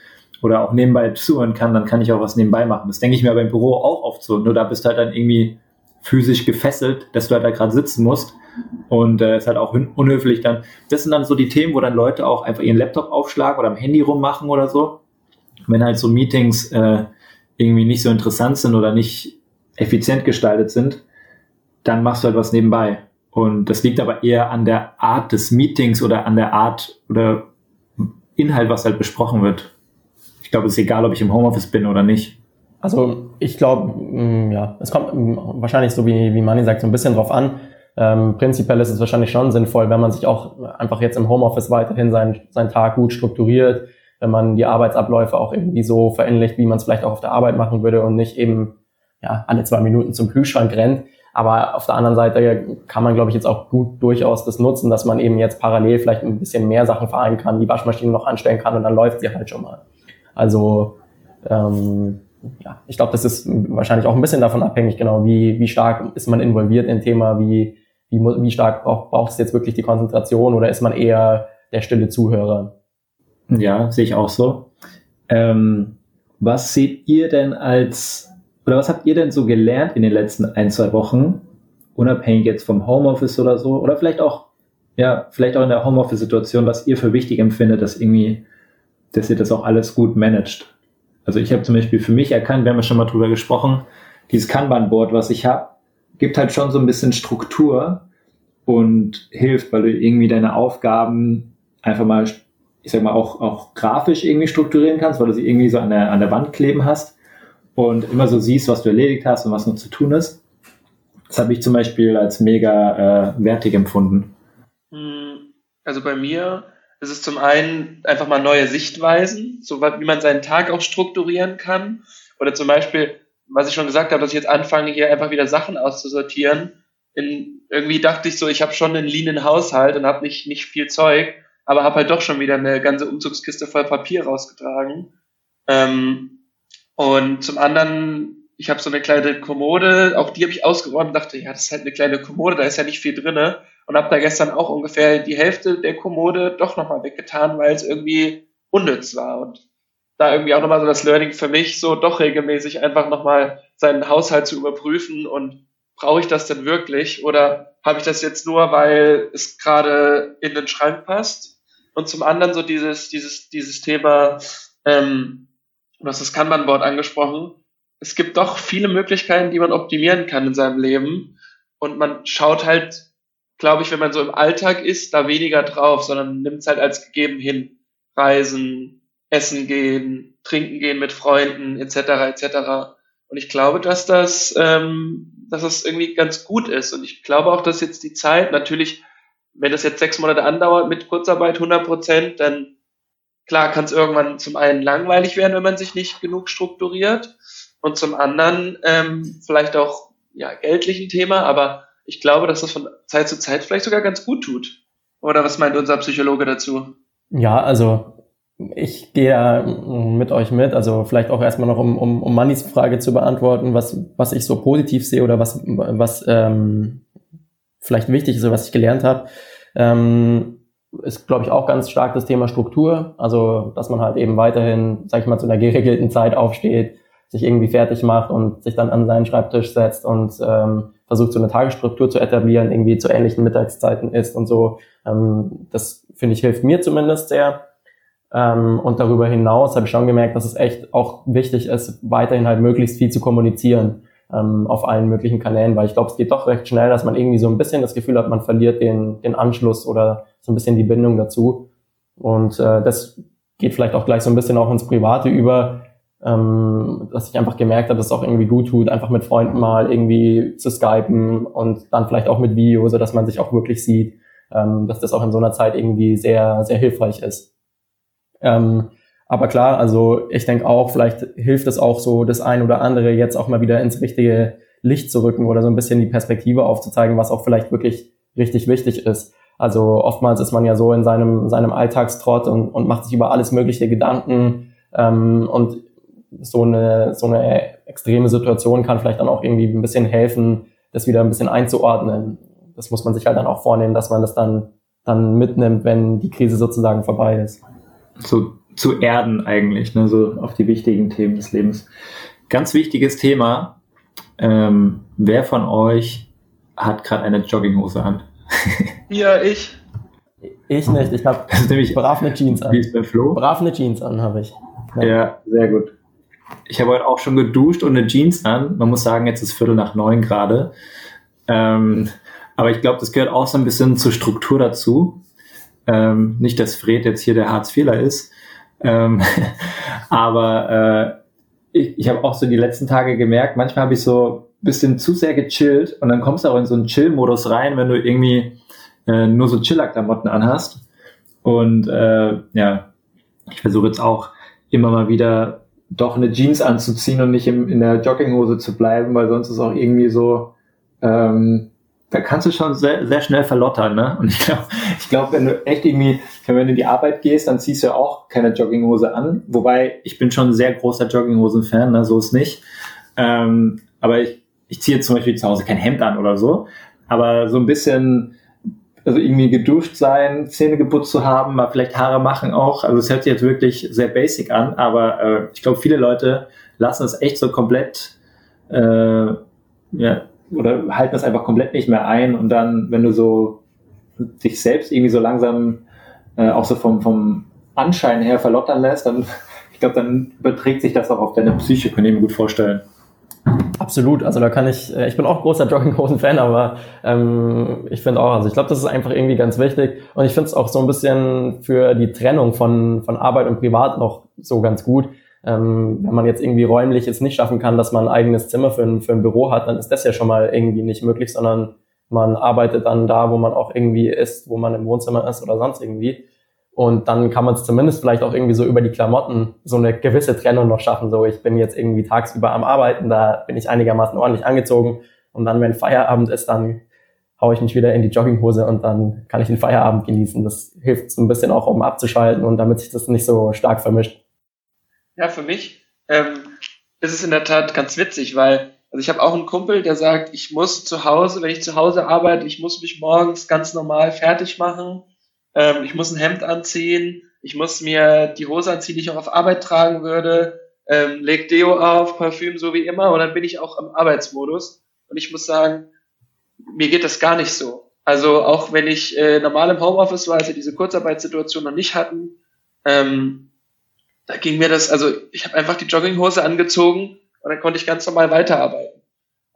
A: oder auch nebenbei zuhören kann, dann kann ich auch was nebenbei machen. Das denke ich mir aber im Büro auch oft so. Nur da bist du halt dann irgendwie physisch gefesselt, dass du halt da gerade sitzen musst. Und äh, ist halt auch unhöflich dann. Das sind dann so die Themen, wo dann Leute auch einfach ihren Laptop aufschlagen oder am Handy rummachen oder so wenn halt so Meetings äh, irgendwie nicht so interessant sind oder nicht effizient gestaltet sind, dann machst du halt was nebenbei. Und das liegt aber eher an der Art des Meetings oder an der Art oder Inhalt, was halt besprochen wird. Ich glaube, es ist egal, ob ich im Homeoffice bin oder nicht.
C: Also ich glaube, mm, ja, es kommt mm, wahrscheinlich so wie, wie Manni sagt, so ein bisschen drauf an. Ähm, prinzipiell ist es wahrscheinlich schon sinnvoll, wenn man sich auch einfach jetzt im Homeoffice weiterhin seinen, seinen Tag gut strukturiert, wenn man die Arbeitsabläufe auch irgendwie so verinnerlicht, wie man es vielleicht auch auf der Arbeit machen würde und nicht eben ja, alle zwei Minuten zum Kühlschrank rennt. Aber auf der anderen Seite kann man, glaube ich, jetzt auch gut durchaus das nutzen, dass man eben jetzt parallel vielleicht ein bisschen mehr Sachen vereinen kann, die Waschmaschine noch anstellen kann und dann läuft sie halt schon mal. Also ähm, ja, ich glaube, das ist wahrscheinlich auch ein bisschen davon abhängig, genau, wie, wie stark ist man involviert im Thema, wie, wie, wie stark braucht, braucht es jetzt wirklich die Konzentration oder ist man eher der stille Zuhörer?
A: Ja, sehe ich auch so. Ähm, was seht ihr denn als, oder was habt ihr denn so gelernt in den letzten ein, zwei Wochen, unabhängig jetzt vom Homeoffice oder so, oder vielleicht auch, ja, vielleicht auch in der Homeoffice-Situation, was ihr für wichtig empfindet, dass irgendwie, dass ihr das auch alles gut managt? Also ich habe zum Beispiel für mich erkannt, wir haben ja schon mal drüber gesprochen, dieses Kanban-Board, was ich habe, gibt halt schon so ein bisschen Struktur und hilft, weil du irgendwie deine Aufgaben einfach mal ich sag mal, auch, auch grafisch irgendwie strukturieren kannst, weil du sie irgendwie so an der, an der Wand kleben hast und immer so siehst, was du erledigt hast und was noch zu tun ist. Das habe ich zum Beispiel als mega äh, wertig empfunden.
B: Hm, also bei mir ist es zum einen einfach mal neue Sichtweisen, so wie man seinen Tag auch strukturieren kann. Oder zum Beispiel, was ich schon gesagt habe, dass ich jetzt anfange, hier einfach wieder Sachen auszusortieren. In, irgendwie dachte ich so, ich habe schon einen leanen Haushalt und habe nicht, nicht viel Zeug aber habe halt doch schon wieder eine ganze Umzugskiste voll Papier rausgetragen. Ähm, und zum anderen, ich habe so eine kleine Kommode, auch die habe ich ausgeräumt und dachte, ja, das ist halt eine kleine Kommode, da ist ja nicht viel drinne. Und habe da gestern auch ungefähr die Hälfte der Kommode doch nochmal weggetan, weil es irgendwie unnütz war. Und da irgendwie auch nochmal so das Learning für mich, so doch regelmäßig einfach nochmal seinen Haushalt zu überprüfen und brauche ich das denn wirklich oder habe ich das jetzt nur, weil es gerade in den Schrank passt? Und zum anderen so dieses, dieses, dieses Thema, ähm, du hast das Kanban-Board angesprochen. Es gibt doch viele Möglichkeiten, die man optimieren kann in seinem Leben. Und man schaut halt, glaube ich, wenn man so im Alltag ist, da weniger drauf, sondern nimmt es halt als gegeben hin. Reisen, essen gehen, trinken gehen mit Freunden, etc., etc. Und ich glaube, dass das, ähm, dass das irgendwie ganz gut ist. Und ich glaube auch, dass jetzt die Zeit, natürlich, wenn das jetzt sechs Monate andauert mit Kurzarbeit 100 Prozent, dann klar kann es irgendwann zum einen langweilig werden, wenn man sich nicht genug strukturiert. Und zum anderen ähm, vielleicht auch ja, geldlich ein Thema, aber ich glaube, dass das von Zeit zu Zeit vielleicht sogar ganz gut tut. Oder was meint unser Psychologe dazu?
C: Ja, also ich gehe mit euch mit, also vielleicht auch erstmal noch, um, um, um Mannys Frage zu beantworten, was, was ich so positiv sehe oder was, was ähm, vielleicht wichtig ist oder was ich gelernt habe. Ähm, ist, glaube ich, auch ganz stark das Thema Struktur. Also, dass man halt eben weiterhin, sag ich mal, zu einer geregelten Zeit aufsteht, sich irgendwie fertig macht und sich dann an seinen Schreibtisch setzt und ähm, versucht, so eine Tagesstruktur zu etablieren, irgendwie zu ähnlichen Mittagszeiten ist und so. Ähm, das, finde ich, hilft mir zumindest sehr. Ähm, und darüber hinaus habe ich schon gemerkt, dass es echt auch wichtig ist, weiterhin halt möglichst viel zu kommunizieren ähm, auf allen möglichen Kanälen, weil ich glaube, es geht doch recht schnell, dass man irgendwie so ein bisschen das Gefühl hat, man verliert den, den Anschluss oder so ein bisschen die Bindung dazu. Und äh, das geht vielleicht auch gleich so ein bisschen auch ins Private über, ähm, dass ich einfach gemerkt habe, dass es auch irgendwie gut tut, einfach mit Freunden mal irgendwie zu skypen und dann vielleicht auch mit Video, so dass man sich auch wirklich sieht, ähm, dass das auch in so einer Zeit irgendwie sehr, sehr hilfreich ist. Ähm, aber klar, also ich denke auch, vielleicht hilft es auch so, das ein oder andere jetzt auch mal wieder ins richtige Licht zu rücken oder so ein bisschen die Perspektive aufzuzeigen, was auch vielleicht wirklich richtig wichtig ist. Also oftmals ist man ja so in seinem, seinem Alltagstrott und, und macht sich über alles mögliche Gedanken ähm, und so eine, so eine extreme Situation kann vielleicht dann auch irgendwie ein bisschen helfen, das wieder ein bisschen einzuordnen. Das muss man sich halt dann auch vornehmen, dass man das dann, dann mitnimmt, wenn die Krise sozusagen vorbei ist
A: so zu erden eigentlich, ne, so auf die wichtigen Themen des Lebens. Ganz wichtiges Thema. Ähm, wer von euch hat gerade eine Jogginghose an? (laughs)
B: ja, ich.
C: Ich nicht. Ich habe nämlich brav eine Jeans an. Wie ist bei Flo? Brav eine Jeans an habe ich.
A: Ja. ja, sehr gut. Ich habe heute auch schon geduscht und eine Jeans an. Man muss sagen, jetzt ist Viertel nach neun gerade. Ähm, aber ich glaube, das gehört auch so ein bisschen zur Struktur dazu. Ähm, nicht, dass Fred jetzt hier der Hartz-Vierler ist. Ähm, (laughs) aber äh, ich, ich habe auch so die letzten Tage gemerkt, manchmal habe ich so ein bisschen zu sehr gechillt und dann kommst du auch in so einen Chill-Modus rein, wenn du irgendwie äh, nur so Chiller-Klamotten anhast. Und äh, ja, ich versuche jetzt auch immer mal wieder doch eine Jeans anzuziehen und nicht im, in der Jogginghose zu bleiben, weil sonst ist auch irgendwie so, ähm, da kannst du schon sehr, sehr schnell verlottern, ne? Und ich glaube, (laughs) ich glaube, wenn du echt irgendwie, wenn du in die Arbeit gehst, dann ziehst du ja auch keine Jogginghose an. Wobei, ich bin schon ein sehr großer Jogginghosen-Fan, ne? so ist nicht. Ähm, aber ich, ich ziehe zum Beispiel zu Hause kein Hemd an oder so. Aber so ein bisschen, also irgendwie geduscht sein, Zähne geputzt zu haben, mal vielleicht Haare machen auch. Also es hört sich jetzt wirklich sehr basic an, aber äh, ich glaube, viele Leute lassen es echt so komplett, äh, ja, oder halten das einfach komplett nicht mehr ein und dann, wenn du so dich selbst irgendwie so langsam äh, auch so vom, vom Anschein her verlottern lässt, dann, (laughs) ich glaube, dann überträgt sich das auch auf deine Psyche, kann ich mir gut vorstellen.
C: Absolut, also da kann ich, äh, ich bin auch großer Jogginghosen-Fan, aber ähm, ich finde auch, also ich glaube, das ist einfach irgendwie ganz wichtig. Und ich finde es auch so ein bisschen für die Trennung von, von Arbeit und Privat noch so ganz gut, ähm, wenn man jetzt irgendwie räumlich es nicht schaffen kann, dass man ein eigenes Zimmer für ein, für ein Büro hat, dann ist das ja schon mal irgendwie nicht möglich, sondern man arbeitet dann da, wo man auch irgendwie ist, wo man im Wohnzimmer ist oder sonst irgendwie. Und dann kann man es zumindest vielleicht auch irgendwie so über die Klamotten so eine gewisse Trennung noch schaffen. So, ich bin jetzt irgendwie tagsüber am Arbeiten, da bin ich einigermaßen ordentlich angezogen. Und dann, wenn Feierabend ist, dann haue ich mich wieder in die Jogginghose und dann kann ich den Feierabend genießen. Das hilft so ein bisschen auch, um abzuschalten und damit sich das nicht so stark vermischt.
B: Ja, für mich ähm, ist es in der Tat ganz witzig, weil also ich habe auch einen Kumpel, der sagt, ich muss zu Hause, wenn ich zu Hause arbeite, ich muss mich morgens ganz normal fertig machen, ähm, ich muss ein Hemd anziehen, Ich muss mir die Hose anziehen, die ich auch auf Arbeit tragen würde, ähm, leg Deo auf, Parfüm, so wie immer, und dann bin ich auch im Arbeitsmodus. Und ich muss sagen, mir geht das gar nicht so. Also auch wenn ich äh, normal im Homeoffice war, als wir diese Kurzarbeitssituation noch nicht hatten, ähm, da ging mir das, also ich habe einfach die Jogginghose angezogen und dann konnte ich ganz normal weiterarbeiten.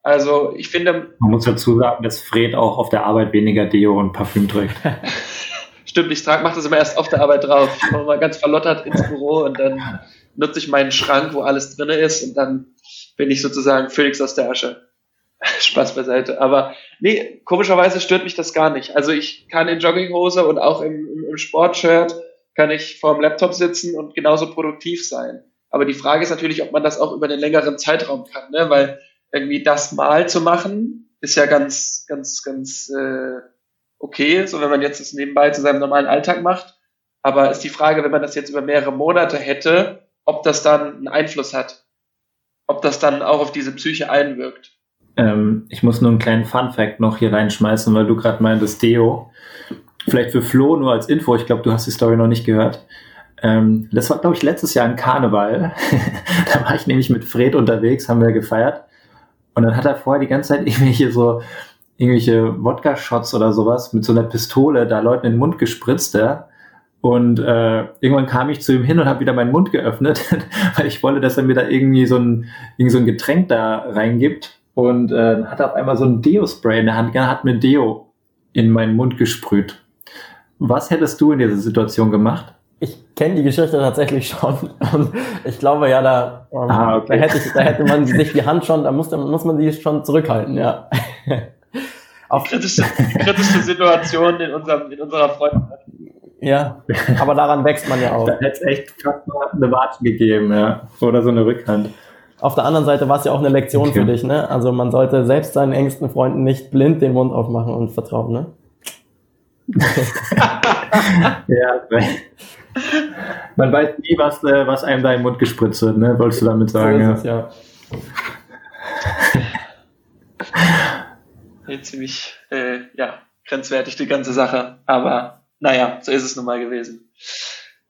B: Also ich finde.
A: Man muss dazu sagen, dass Fred auch auf der Arbeit weniger Deo und Parfüm trägt. (laughs)
B: Stimmt, ich trage, mache das immer erst auf der Arbeit drauf. Ich komme mal ganz verlottert ins Büro und dann nutze ich meinen Schrank, wo alles drin ist und dann bin ich sozusagen Phoenix aus der Asche. (laughs) Spaß beiseite. Aber nee, komischerweise stört mich das gar nicht. Also ich kann in Jogginghose und auch im, im, im Sportshirt kann ich vor dem Laptop sitzen und genauso produktiv sein. Aber die Frage ist natürlich, ob man das auch über einen längeren Zeitraum kann, ne? weil irgendwie das mal zu machen ist ja ganz, ganz, ganz äh, okay, so wenn man jetzt das nebenbei zu seinem normalen Alltag macht. Aber ist die Frage, wenn man das jetzt über mehrere Monate hätte, ob das dann einen Einfluss hat, ob das dann auch auf diese Psyche einwirkt.
A: Ähm, ich muss nur einen kleinen Fun Fact noch hier reinschmeißen, weil du gerade meintest, Deo. Vielleicht für Flo nur als Info, ich glaube, du hast die Story noch nicht gehört. Ähm, das war, glaube ich, letztes Jahr ein Karneval. (laughs) da war ich nämlich mit Fred unterwegs, haben wir gefeiert. Und dann hat er vorher die ganze Zeit (laughs) irgendwelche so, irgendwelche Wodka-Shots oder sowas mit so einer Pistole da Leuten in den Mund gespritzt, ja. Und äh, irgendwann kam ich zu ihm hin und habe wieder meinen Mund geöffnet, (laughs) weil ich wollte, dass er mir da irgendwie so ein, irgendwie so ein Getränk da reingibt. Und äh, hat auf einmal so ein Deo-Spray in der Hand, hat mir Deo in meinen Mund gesprüht. Was hättest du in dieser Situation gemacht?
C: Ich kenne die Geschichte tatsächlich schon (laughs) und ich glaube ja, da, ähm, ah, okay. da, hätte ich, da hätte man (laughs) sich die Hand schon, da muss, da muss man sie schon zurückhalten, ja.
B: Auf kritischste, kritischste Situation in, unserem, in unserer Freundschaft.
C: Ja, aber daran wächst man ja auch.
A: Da hätte es echt fast mal eine Watschen gegeben, ja. Oder so eine Rückhand.
C: Auf der anderen Seite war es ja auch eine Lektion okay. für dich, ne? Also man sollte selbst seinen engsten Freunden nicht blind den Mund aufmachen und vertrauen, ne? (laughs)
A: ja, man weiß nie, was, äh, was einem da im Mund gespritzt wird, ne? Wolltest du damit sagen? So es, ja.
B: ja. Ziemlich, äh, ja, grenzwertig die ganze Sache. Aber naja, so ist es nun mal gewesen.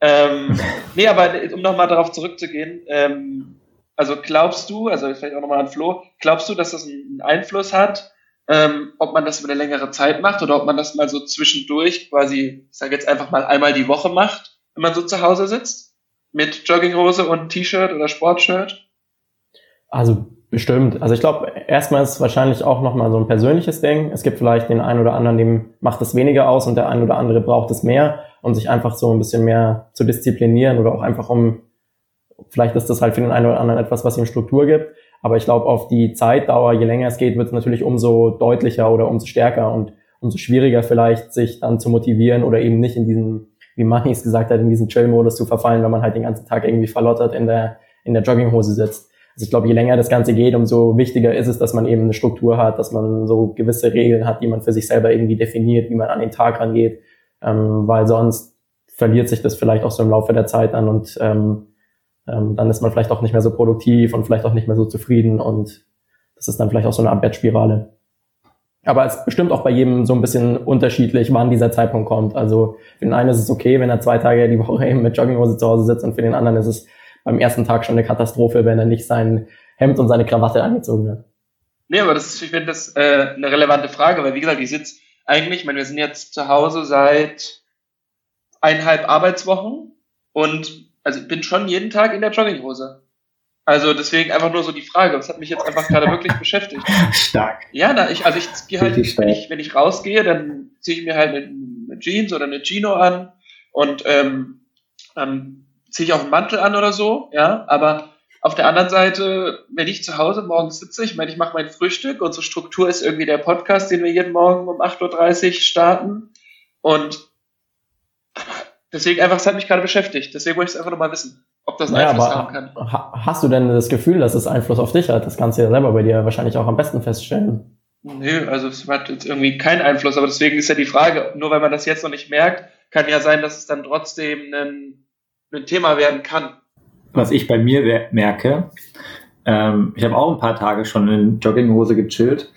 B: Ähm, (laughs) nee, aber um nochmal darauf zurückzugehen, ähm, also glaubst du, also vielleicht auch nochmal an Flo, glaubst du, dass das einen Einfluss hat, ähm, ob man das über eine längere Zeit macht oder ob man das mal so zwischendurch quasi, ich sage jetzt einfach mal einmal die Woche macht, wenn man so zu Hause sitzt? Mit Jogginghose und T-Shirt oder Sportshirt?
C: Also bestimmt. Also ich glaube, erstmal ist es wahrscheinlich auch nochmal so ein persönliches Ding. Es gibt vielleicht den einen oder anderen, dem macht es weniger aus und der ein oder andere braucht es mehr, um sich einfach so ein bisschen mehr zu disziplinieren oder auch einfach um Vielleicht ist das halt für den einen oder anderen etwas, was ihm Struktur gibt. Aber ich glaube, auf die Zeitdauer, je länger es geht, wird es natürlich umso deutlicher oder umso stärker und umso schwieriger vielleicht, sich dann zu motivieren oder eben nicht in diesen, wie Manni es gesagt hat, in diesen Chill-Modus zu verfallen, wenn man halt den ganzen Tag irgendwie verlottert in der, in der Jogginghose sitzt. Also ich glaube, je länger das Ganze geht, umso wichtiger ist es, dass man eben eine Struktur hat, dass man so gewisse Regeln hat, die man für sich selber irgendwie definiert, wie man an den Tag rangeht, ähm, weil sonst verliert sich das vielleicht auch so im Laufe der Zeit an und ähm, ähm, dann ist man vielleicht auch nicht mehr so produktiv und vielleicht auch nicht mehr so zufrieden und das ist dann vielleicht auch so eine Abwärtsspirale. Aber es bestimmt auch bei jedem so ein bisschen unterschiedlich, wann dieser Zeitpunkt kommt. Also für den einen ist es okay, wenn er zwei Tage die Woche (laughs) eben mit Jogginghose zu Hause sitzt und für den anderen ist es beim ersten Tag schon eine Katastrophe, wenn er nicht sein Hemd und seine Krawatte angezogen hat.
B: Nee, aber das ist, ich finde das äh, eine relevante Frage, weil wie gesagt, ich sitze eigentlich, ich meine, wir sind jetzt zu Hause seit eineinhalb Arbeitswochen und also ich bin schon jeden Tag in der Jogginghose. Also deswegen einfach nur so die Frage. Das hat mich jetzt einfach gerade wirklich (laughs) beschäftigt.
A: Stark.
B: Ja, na, ich, also ich gehe halt, wenn ich, wenn ich rausgehe, dann ziehe ich mir halt eine, eine Jeans oder eine Chino an und ähm, dann ziehe ich auch einen Mantel an oder so, ja, aber auf der anderen Seite, wenn ich zu Hause morgens sitze, ich meine, ich mache mein Frühstück, unsere Struktur ist irgendwie der Podcast, den wir jeden Morgen um 8.30 Uhr starten und Deswegen einfach, es hat mich gerade beschäftigt. Deswegen wollte ich es einfach nochmal wissen, ob das einen naja, Einfluss haben kann.
C: Hast du denn das Gefühl, dass es Einfluss auf dich hat? Das kannst du ja selber bei dir wahrscheinlich auch am besten feststellen.
B: Nö, also es hat jetzt irgendwie keinen Einfluss, aber deswegen ist ja die Frage, nur weil man das jetzt noch nicht merkt, kann ja sein, dass es dann trotzdem ein, Thema werden kann.
A: Was ich bei mir merke, ähm, ich habe auch ein paar Tage schon in Jogginghose gechillt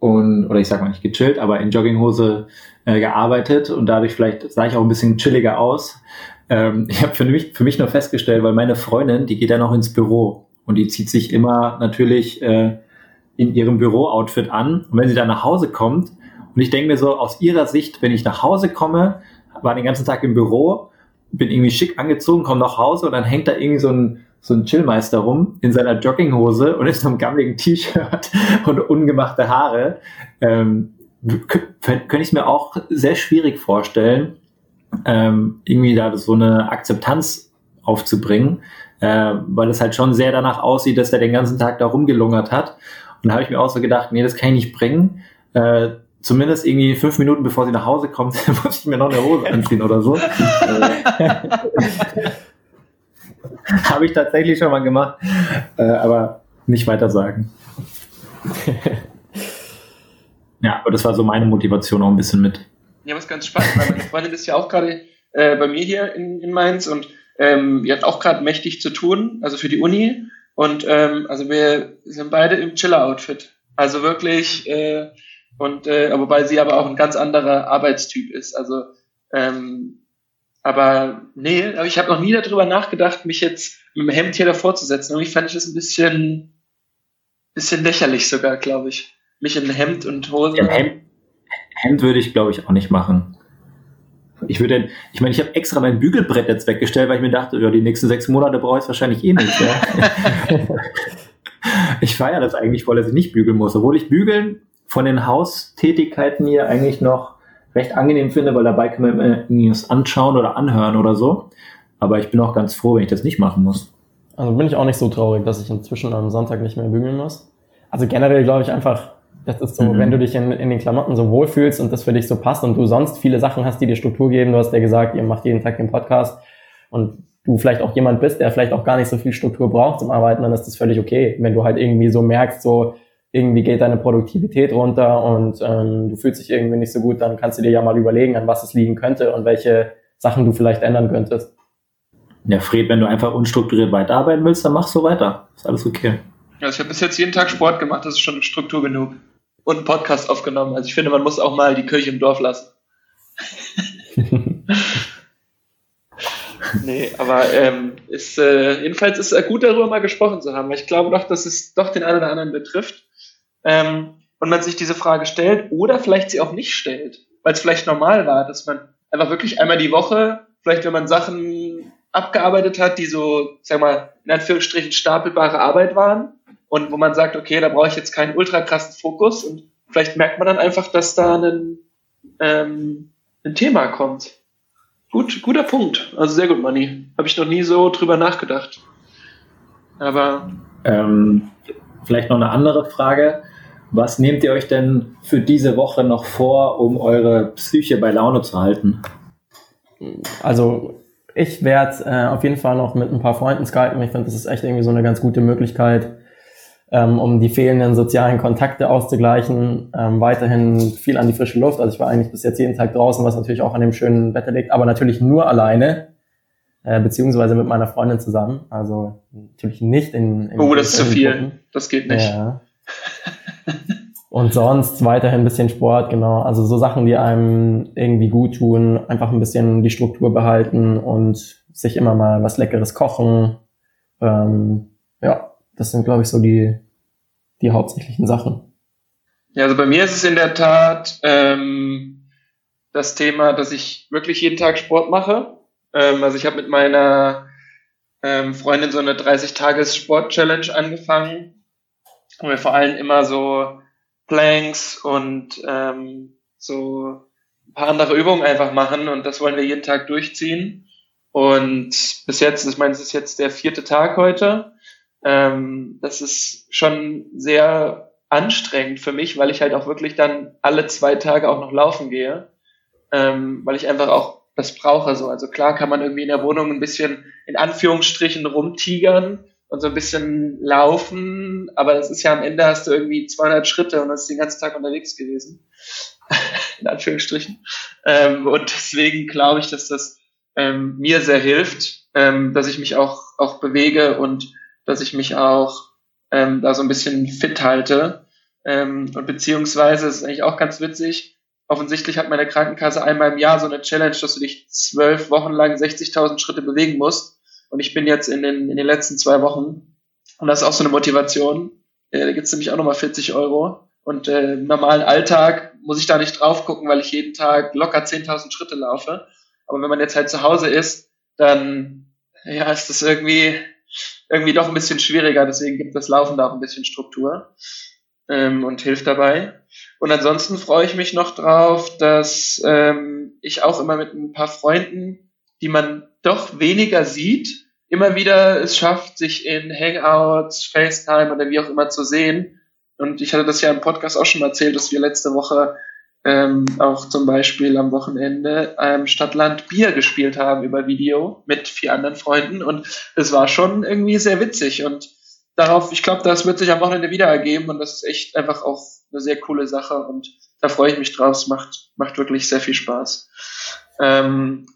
A: und, oder ich sag mal nicht gechillt, aber in Jogginghose äh, gearbeitet und dadurch vielleicht sah ich auch ein bisschen chilliger aus. Ähm, ich habe für mich, für mich nur festgestellt, weil meine Freundin, die geht ja noch ins Büro und die zieht sich immer natürlich äh, in ihrem Büro-Outfit an. Und wenn sie dann nach Hause kommt, und ich denke mir so, aus ihrer Sicht, wenn ich nach Hause komme, war den ganzen Tag im Büro, bin irgendwie schick angezogen, komme nach Hause und dann hängt da irgendwie so ein, so ein Chillmeister rum in seiner Jogginghose und ist so einem gammeligen T-Shirt (laughs) und ungemachte Haare. Ähm, könnte ich mir auch sehr schwierig vorstellen, ähm, irgendwie da so eine Akzeptanz aufzubringen, äh, weil es halt schon sehr danach aussieht, dass er den ganzen Tag da rumgelungert hat. Und da habe ich mir auch so gedacht, nee, das kann ich nicht bringen. Äh, zumindest irgendwie fünf Minuten bevor sie nach Hause kommt, (laughs) muss ich mir noch eine Hose anziehen oder so. (laughs) habe ich tatsächlich schon mal gemacht, äh, aber nicht weiter sagen. ja, aber das war so meine Motivation auch ein bisschen mit.
B: Ja, was ganz spannend, weil meine Freundin ist ja auch gerade äh, bei mir hier in, in Mainz und ähm, wir hatten auch gerade mächtig zu tun, also für die Uni. Und ähm, also wir sind beide im Chiller-Outfit. Also wirklich, äh, und äh, wobei sie aber auch ein ganz anderer Arbeitstyp ist. Also ähm, aber nee, aber ich habe noch nie darüber nachgedacht, mich jetzt mit dem Hemd hier davor zu setzen. Irgendwie fand ich das ein bisschen, bisschen lächerlich sogar, glaube ich. Mich in Hemd und Hose. Ja,
A: Hemd, Hemd würde ich, glaube ich, auch nicht machen. Ich würde, ich meine, ich habe extra mein Bügelbrett jetzt weggestellt, weil ich mir dachte, ja, die nächsten sechs Monate brauche ich es wahrscheinlich eh nicht. Ja. (laughs) ich feiere das eigentlich voll, dass ich nicht bügeln muss, obwohl ich bügeln von den Haustätigkeiten hier eigentlich noch recht angenehm finde, weil dabei kann man irgendwas anschauen oder anhören oder so. Aber ich bin auch ganz froh, wenn ich das nicht machen muss.
C: Also bin ich auch nicht so traurig, dass ich inzwischen am Sonntag nicht mehr bügeln muss. Also generell glaube ich einfach, das ist so, mhm. wenn du dich in, in den Klamotten so wohlfühlst und das für dich so passt und du sonst viele Sachen hast, die dir Struktur geben. Du hast ja gesagt, ihr macht jeden Tag den Podcast und du vielleicht auch jemand bist, der vielleicht auch gar nicht so viel Struktur braucht zum Arbeiten, dann ist das völlig okay. Wenn du halt irgendwie so merkst, so irgendwie geht deine Produktivität runter und ähm, du fühlst dich irgendwie nicht so gut, dann kannst du dir ja mal überlegen, an was es liegen könnte und welche Sachen du vielleicht ändern könntest.
A: Ja, Fred, wenn du einfach unstrukturiert weiterarbeiten willst, dann mach so weiter. Ist alles okay.
B: Ja, ich habe bis jetzt jeden Tag Sport gemacht, das ist schon Struktur genug und einen Podcast aufgenommen. Also ich finde, man muss auch mal die Kirche im Dorf lassen. (laughs) nee, aber ähm, ist, äh, jedenfalls ist es gut, darüber mal gesprochen zu haben, weil ich glaube doch, dass es doch den einen oder anderen betrifft ähm, und man sich diese Frage stellt oder vielleicht sie auch nicht stellt, weil es vielleicht normal war, dass man einfach wirklich einmal die Woche, vielleicht wenn man Sachen abgearbeitet hat, die so, sag mal, in Anführungsstrichen stapelbare Arbeit waren, und wo man sagt, okay, da brauche ich jetzt keinen ultra krassen Fokus und vielleicht merkt man dann einfach, dass da ein, ähm, ein Thema kommt. Gut, guter Punkt. Also sehr gut, Manni. Habe ich noch nie so drüber nachgedacht. Aber.
A: Ähm, vielleicht noch eine andere Frage. Was nehmt ihr euch denn für diese Woche noch vor, um eure Psyche bei Laune zu halten?
C: Also ich werde äh, auf jeden Fall noch mit ein paar Freunden skypen. Ich finde, das ist echt irgendwie so eine ganz gute Möglichkeit, ähm, um die fehlenden sozialen Kontakte auszugleichen. Ähm, weiterhin viel an die frische Luft. Also ich war eigentlich bis jetzt jeden Tag draußen, was natürlich auch an dem schönen Wetter liegt, aber natürlich nur alleine, äh, beziehungsweise mit meiner Freundin zusammen. Also natürlich nicht in. in
B: oh, das ist zu viel. Gruppen. Das geht nicht.
C: Ja. Und sonst weiterhin ein bisschen Sport, genau. Also so Sachen, die einem irgendwie gut tun, einfach ein bisschen die Struktur behalten und sich immer mal was Leckeres kochen. Ähm, ja, das sind, glaube ich, so die, die hauptsächlichen Sachen.
B: Ja, also bei mir ist es in der Tat ähm, das Thema, dass ich wirklich jeden Tag Sport mache. Ähm, also ich habe mit meiner ähm, Freundin so eine 30-Tages-Sport-Challenge angefangen, wo wir vor allem immer so Planks und ähm, so ein paar andere Übungen einfach machen und das wollen wir jeden Tag durchziehen. Und bis jetzt, ich meine, es ist jetzt der vierte Tag heute ähm, das ist schon sehr anstrengend für mich, weil ich halt auch wirklich dann alle zwei Tage auch noch laufen gehe, ähm, weil ich einfach auch das brauche so. Also klar kann man irgendwie in der Wohnung ein bisschen in Anführungsstrichen rumtigern und so ein bisschen laufen, aber das ist ja am Ende hast du irgendwie 200 Schritte und hast den ganzen Tag unterwegs gewesen. (laughs) in Anführungsstrichen. Ähm, und deswegen glaube ich, dass das ähm, mir sehr hilft, ähm, dass ich mich auch, auch bewege und dass ich mich auch ähm, da so ein bisschen fit halte. Ähm, und beziehungsweise, das ist eigentlich auch ganz witzig, offensichtlich hat meine Krankenkasse einmal im Jahr so eine Challenge, dass du dich zwölf Wochen lang 60.000 Schritte bewegen musst. Und ich bin jetzt in den, in den letzten zwei Wochen. Und das ist auch so eine Motivation. Äh, da gibt's nämlich auch nochmal 40 Euro. Und äh, im normalen Alltag muss ich da nicht drauf gucken, weil ich jeden Tag locker 10.000 Schritte laufe. Aber wenn man jetzt halt zu Hause ist, dann ja, ist das irgendwie, irgendwie doch ein bisschen schwieriger. Deswegen gibt das Laufen da auch ein bisschen Struktur ähm, und hilft dabei. Und ansonsten freue ich mich noch drauf, dass ähm, ich auch immer mit ein paar Freunden, die man doch weniger sieht, immer wieder es schafft, sich in Hangouts, FaceTime oder wie auch immer zu sehen. Und ich hatte das ja im Podcast auch schon erzählt, dass wir letzte Woche ähm, auch zum Beispiel am Wochenende ähm, Stadtland Bier gespielt haben über Video mit vier anderen Freunden und es war schon irgendwie sehr witzig und darauf, ich glaube, das wird sich am Wochenende wieder ergeben und das ist echt einfach auch eine sehr coole Sache und da freue ich mich drauf. Es macht, macht wirklich sehr viel Spaß. Ähm,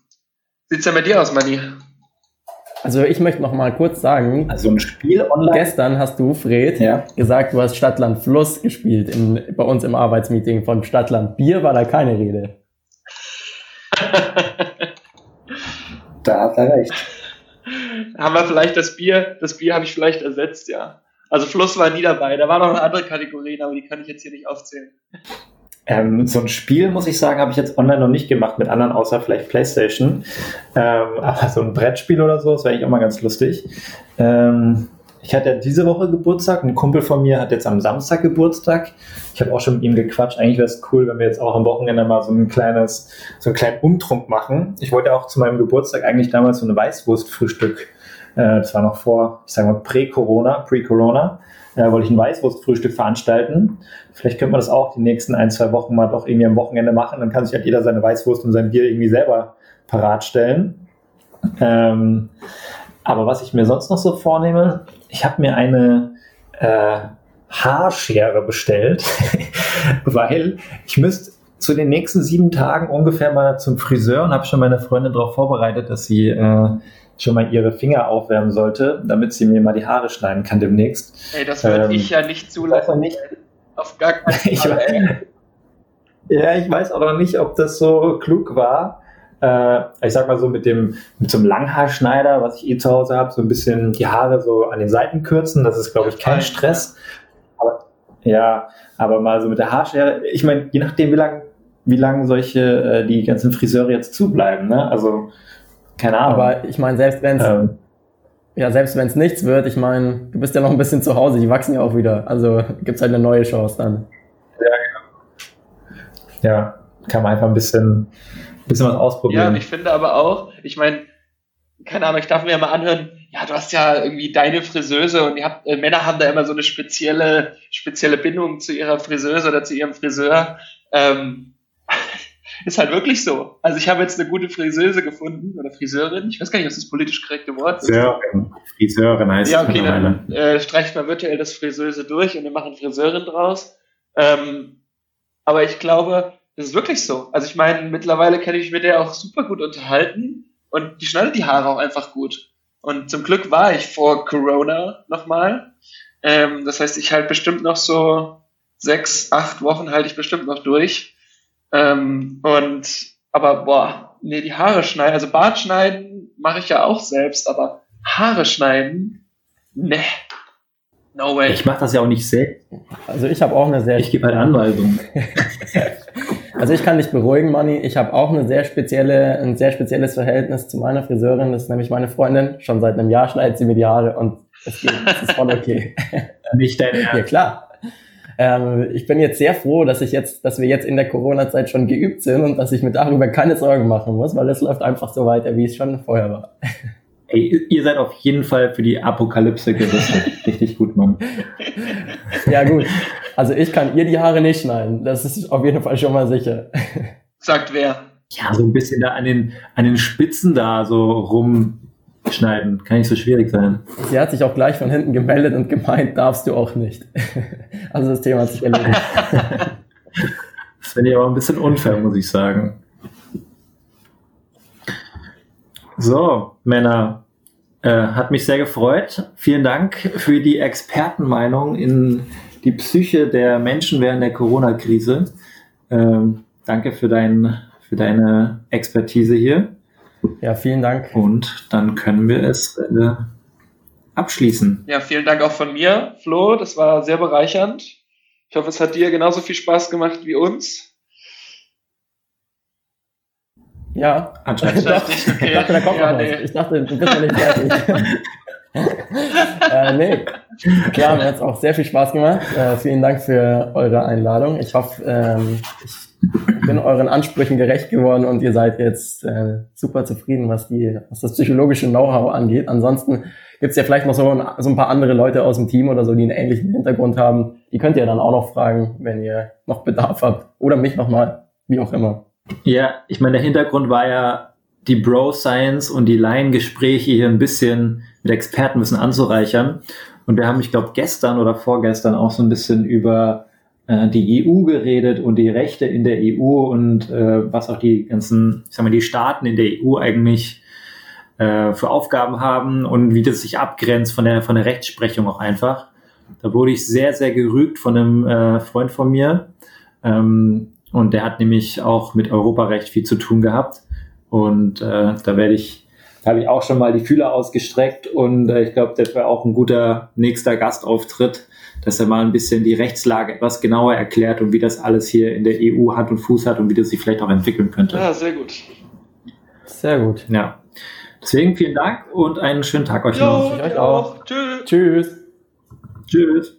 B: sieht's ja bei dir aus, Manni?
C: Also ich möchte noch mal kurz sagen,
A: also ein Spiel online.
C: Gestern hast du, Fred, ja. gesagt, du hast Stadtland Fluss gespielt in, bei uns im Arbeitsmeeting. Von Stadtland Bier war da keine Rede. (laughs)
A: da hat er recht.
B: Haben wir vielleicht das Bier, das Bier habe ich vielleicht ersetzt, ja. Also Fluss war nie dabei. Da waren noch andere Kategorien, aber die kann ich jetzt hier nicht aufzählen.
A: Ähm, so ein Spiel, muss ich sagen, habe ich jetzt online noch nicht gemacht mit anderen, außer vielleicht PlayStation. Ähm, (laughs) aber so ein Brettspiel oder so, das wäre eigentlich auch mal ganz lustig. Ähm, ich hatte diese Woche Geburtstag. Ein Kumpel von mir hat jetzt am Samstag Geburtstag. Ich habe auch schon mit ihm gequatscht. Eigentlich wäre es cool, wenn wir jetzt auch am Wochenende mal so ein kleines, so einen kleinen Umtrunk machen. Ich wollte auch zu meinem Geburtstag eigentlich damals so eine Weißwurstfrühstück. Äh, das war noch vor, ich sage mal, Prä-Corona, Pre-Corona äh, wollte ich ein Weißwurstfrühstück veranstalten. Vielleicht könnte man das auch die nächsten ein, zwei Wochen mal doch irgendwie am Wochenende machen. Dann kann sich halt jeder seine Weißwurst und sein Bier irgendwie selber parat stellen. Ähm, aber was ich mir sonst noch so vornehme, ich habe mir eine äh, Haarschere bestellt, (laughs) weil ich müsste zu den nächsten sieben Tagen ungefähr mal zum Friseur und habe schon meine Freundin darauf vorbereitet, dass sie äh, schon mal ihre Finger aufwärmen sollte, damit sie mir mal die Haare schneiden kann demnächst.
B: Ey, das würde ähm, ich ja nicht zulassen.
A: Nicht. Auf gar keinen (laughs) Fall. ich weiß, ja, ich weiß auch noch nicht, ob das so klug war. Äh, ich sag mal so mit dem mit so einem Langhaarschneider, was ich eh zu Hause habe, so ein bisschen die Haare so an den Seiten kürzen. Das ist, glaube ich, kein Stress. Aber, ja, aber mal so mit der Haarschere. Ich meine, je nachdem, wie lang wie lange solche äh, die ganzen Friseure jetzt zubleiben. Ne? Also keine Ahnung.
C: Aber ich meine, selbst wenn es ähm. ja, selbst wenn es nichts wird, ich meine, du bist ja noch ein bisschen zu Hause, die wachsen ja auch wieder. Also gibt's halt eine neue Chance dann.
A: Ja, genau. Ja, kann man einfach ein bisschen, ein bisschen was ausprobieren. Ja,
B: und ich finde aber auch, ich meine, keine Ahnung, ich darf mir ja mal anhören, ja, du hast ja irgendwie deine Friseuse und ihr habt, äh, Männer haben da immer so eine spezielle, spezielle Bindung zu ihrer Friseuse oder zu ihrem Friseur. Ähm, ist halt wirklich so. Also ich habe jetzt eine gute Friseuse gefunden oder Friseurin. Ich weiß gar nicht, was das politisch korrekte Wort
A: ist. Friseurin, Friseurin heißt
B: Ja, okay, dann äh, streicht man virtuell das Friseuse durch und wir machen Friseurin draus. Ähm, aber ich glaube, das ist wirklich so. Also ich meine, mittlerweile kann ich mich mit der auch super gut unterhalten und die schneidet die Haare auch einfach gut. Und zum Glück war ich vor Corona nochmal. Ähm, das heißt, ich halte bestimmt noch so sechs, acht Wochen halte ich bestimmt noch durch. Ähm, und aber boah, nee, die Haare schneiden, also Bart schneiden mache ich ja auch selbst, aber Haare schneiden, ne.
A: No way. Ich mache das ja auch nicht selbst.
C: Also ich habe auch eine sehr.
A: Ich gebe halt Anweisungen. (laughs)
C: also ich kann dich beruhigen, Manni. Ich habe auch eine sehr spezielle, ein sehr spezielles Verhältnis zu meiner Friseurin. Das ist nämlich meine Freundin. Schon seit einem Jahr schneidet sie mir die Haare und es geht. Es ist voll okay.
A: Nicht dein Ernst. (laughs)
C: Ja klar. Ähm, ich bin jetzt sehr froh, dass ich jetzt, dass wir jetzt in der Corona-Zeit schon geübt sind und dass ich mir darüber keine Sorgen machen muss, weil es läuft einfach so weiter, wie es schon vorher war.
A: Ey, ihr seid auf jeden Fall für die Apokalypse gerüstet. (laughs) Richtig gut, Mann.
C: Ja, gut. Also ich kann ihr die Haare nicht schneiden. Das ist auf jeden Fall schon mal sicher.
B: Sagt wer?
A: Ja, so ein bisschen da an den, an den Spitzen da so rum schneiden. Kann nicht so schwierig sein.
C: Sie hat sich auch gleich von hinten gemeldet und gemeint, darfst du auch nicht. (laughs) Also das Thema hat sich erledigt. (laughs)
A: Das finde ich aber ein bisschen unfair, muss ich sagen. So, Männer, äh, hat mich sehr gefreut. Vielen Dank für die Expertenmeinung in die Psyche der Menschen während der Corona-Krise. Ähm, danke für, dein, für deine Expertise hier.
C: Ja, vielen Dank.
A: Und dann können wir es äh, abschließen.
B: Ja, vielen Dank auch von mir, Flo. Das war sehr bereichernd. Ich hoffe, es hat dir genauso viel Spaß gemacht wie uns.
C: Ja, anscheinend. Ich dachte, okay. ich dachte da kommt ja, noch nee. was. Ich dachte, du bist noch nicht fertig. (laughs) äh, nee, klar, mir hat es auch sehr viel Spaß gemacht. Äh, vielen Dank für eure Einladung. Ich hoffe, ähm, ich bin euren Ansprüchen gerecht geworden und ihr seid jetzt äh, super zufrieden, was, die, was das psychologische Know-how angeht. Ansonsten gibt es ja vielleicht noch so ein, so ein paar andere Leute aus dem Team oder so, die einen ähnlichen Hintergrund haben. Die könnt ihr dann auch noch fragen, wenn ihr noch Bedarf habt. Oder mich nochmal, wie auch immer.
A: Ja, ich meine, der Hintergrund war ja die Bro-Science und die Laiengespräche hier ein bisschen mit Expertenwissen anzureichern. Und wir haben, ich glaube, gestern oder vorgestern auch so ein bisschen über äh, die EU geredet und die Rechte in der EU und äh, was auch die ganzen, ich sag mal, die Staaten in der EU eigentlich äh, für Aufgaben haben und wie das sich abgrenzt von der, von der Rechtsprechung auch einfach. Da wurde ich sehr, sehr gerügt von einem äh, Freund von mir. Ähm, und der hat nämlich auch mit Europarecht viel zu tun gehabt. Und äh, da werde ich, da habe ich auch schon mal die Fühler ausgestreckt und äh, ich glaube, das wäre auch ein guter nächster Gastauftritt, dass er mal ein bisschen die Rechtslage etwas genauer erklärt und wie das alles hier in der EU Hand und Fuß hat und wie das sich vielleicht auch entwickeln könnte.
B: Ja, sehr gut.
C: Sehr gut.
A: Ja. Deswegen vielen Dank und einen schönen Tag euch
B: jo, noch. Ich euch auch.
C: Tschüss. Tschüss.
A: Tschüss.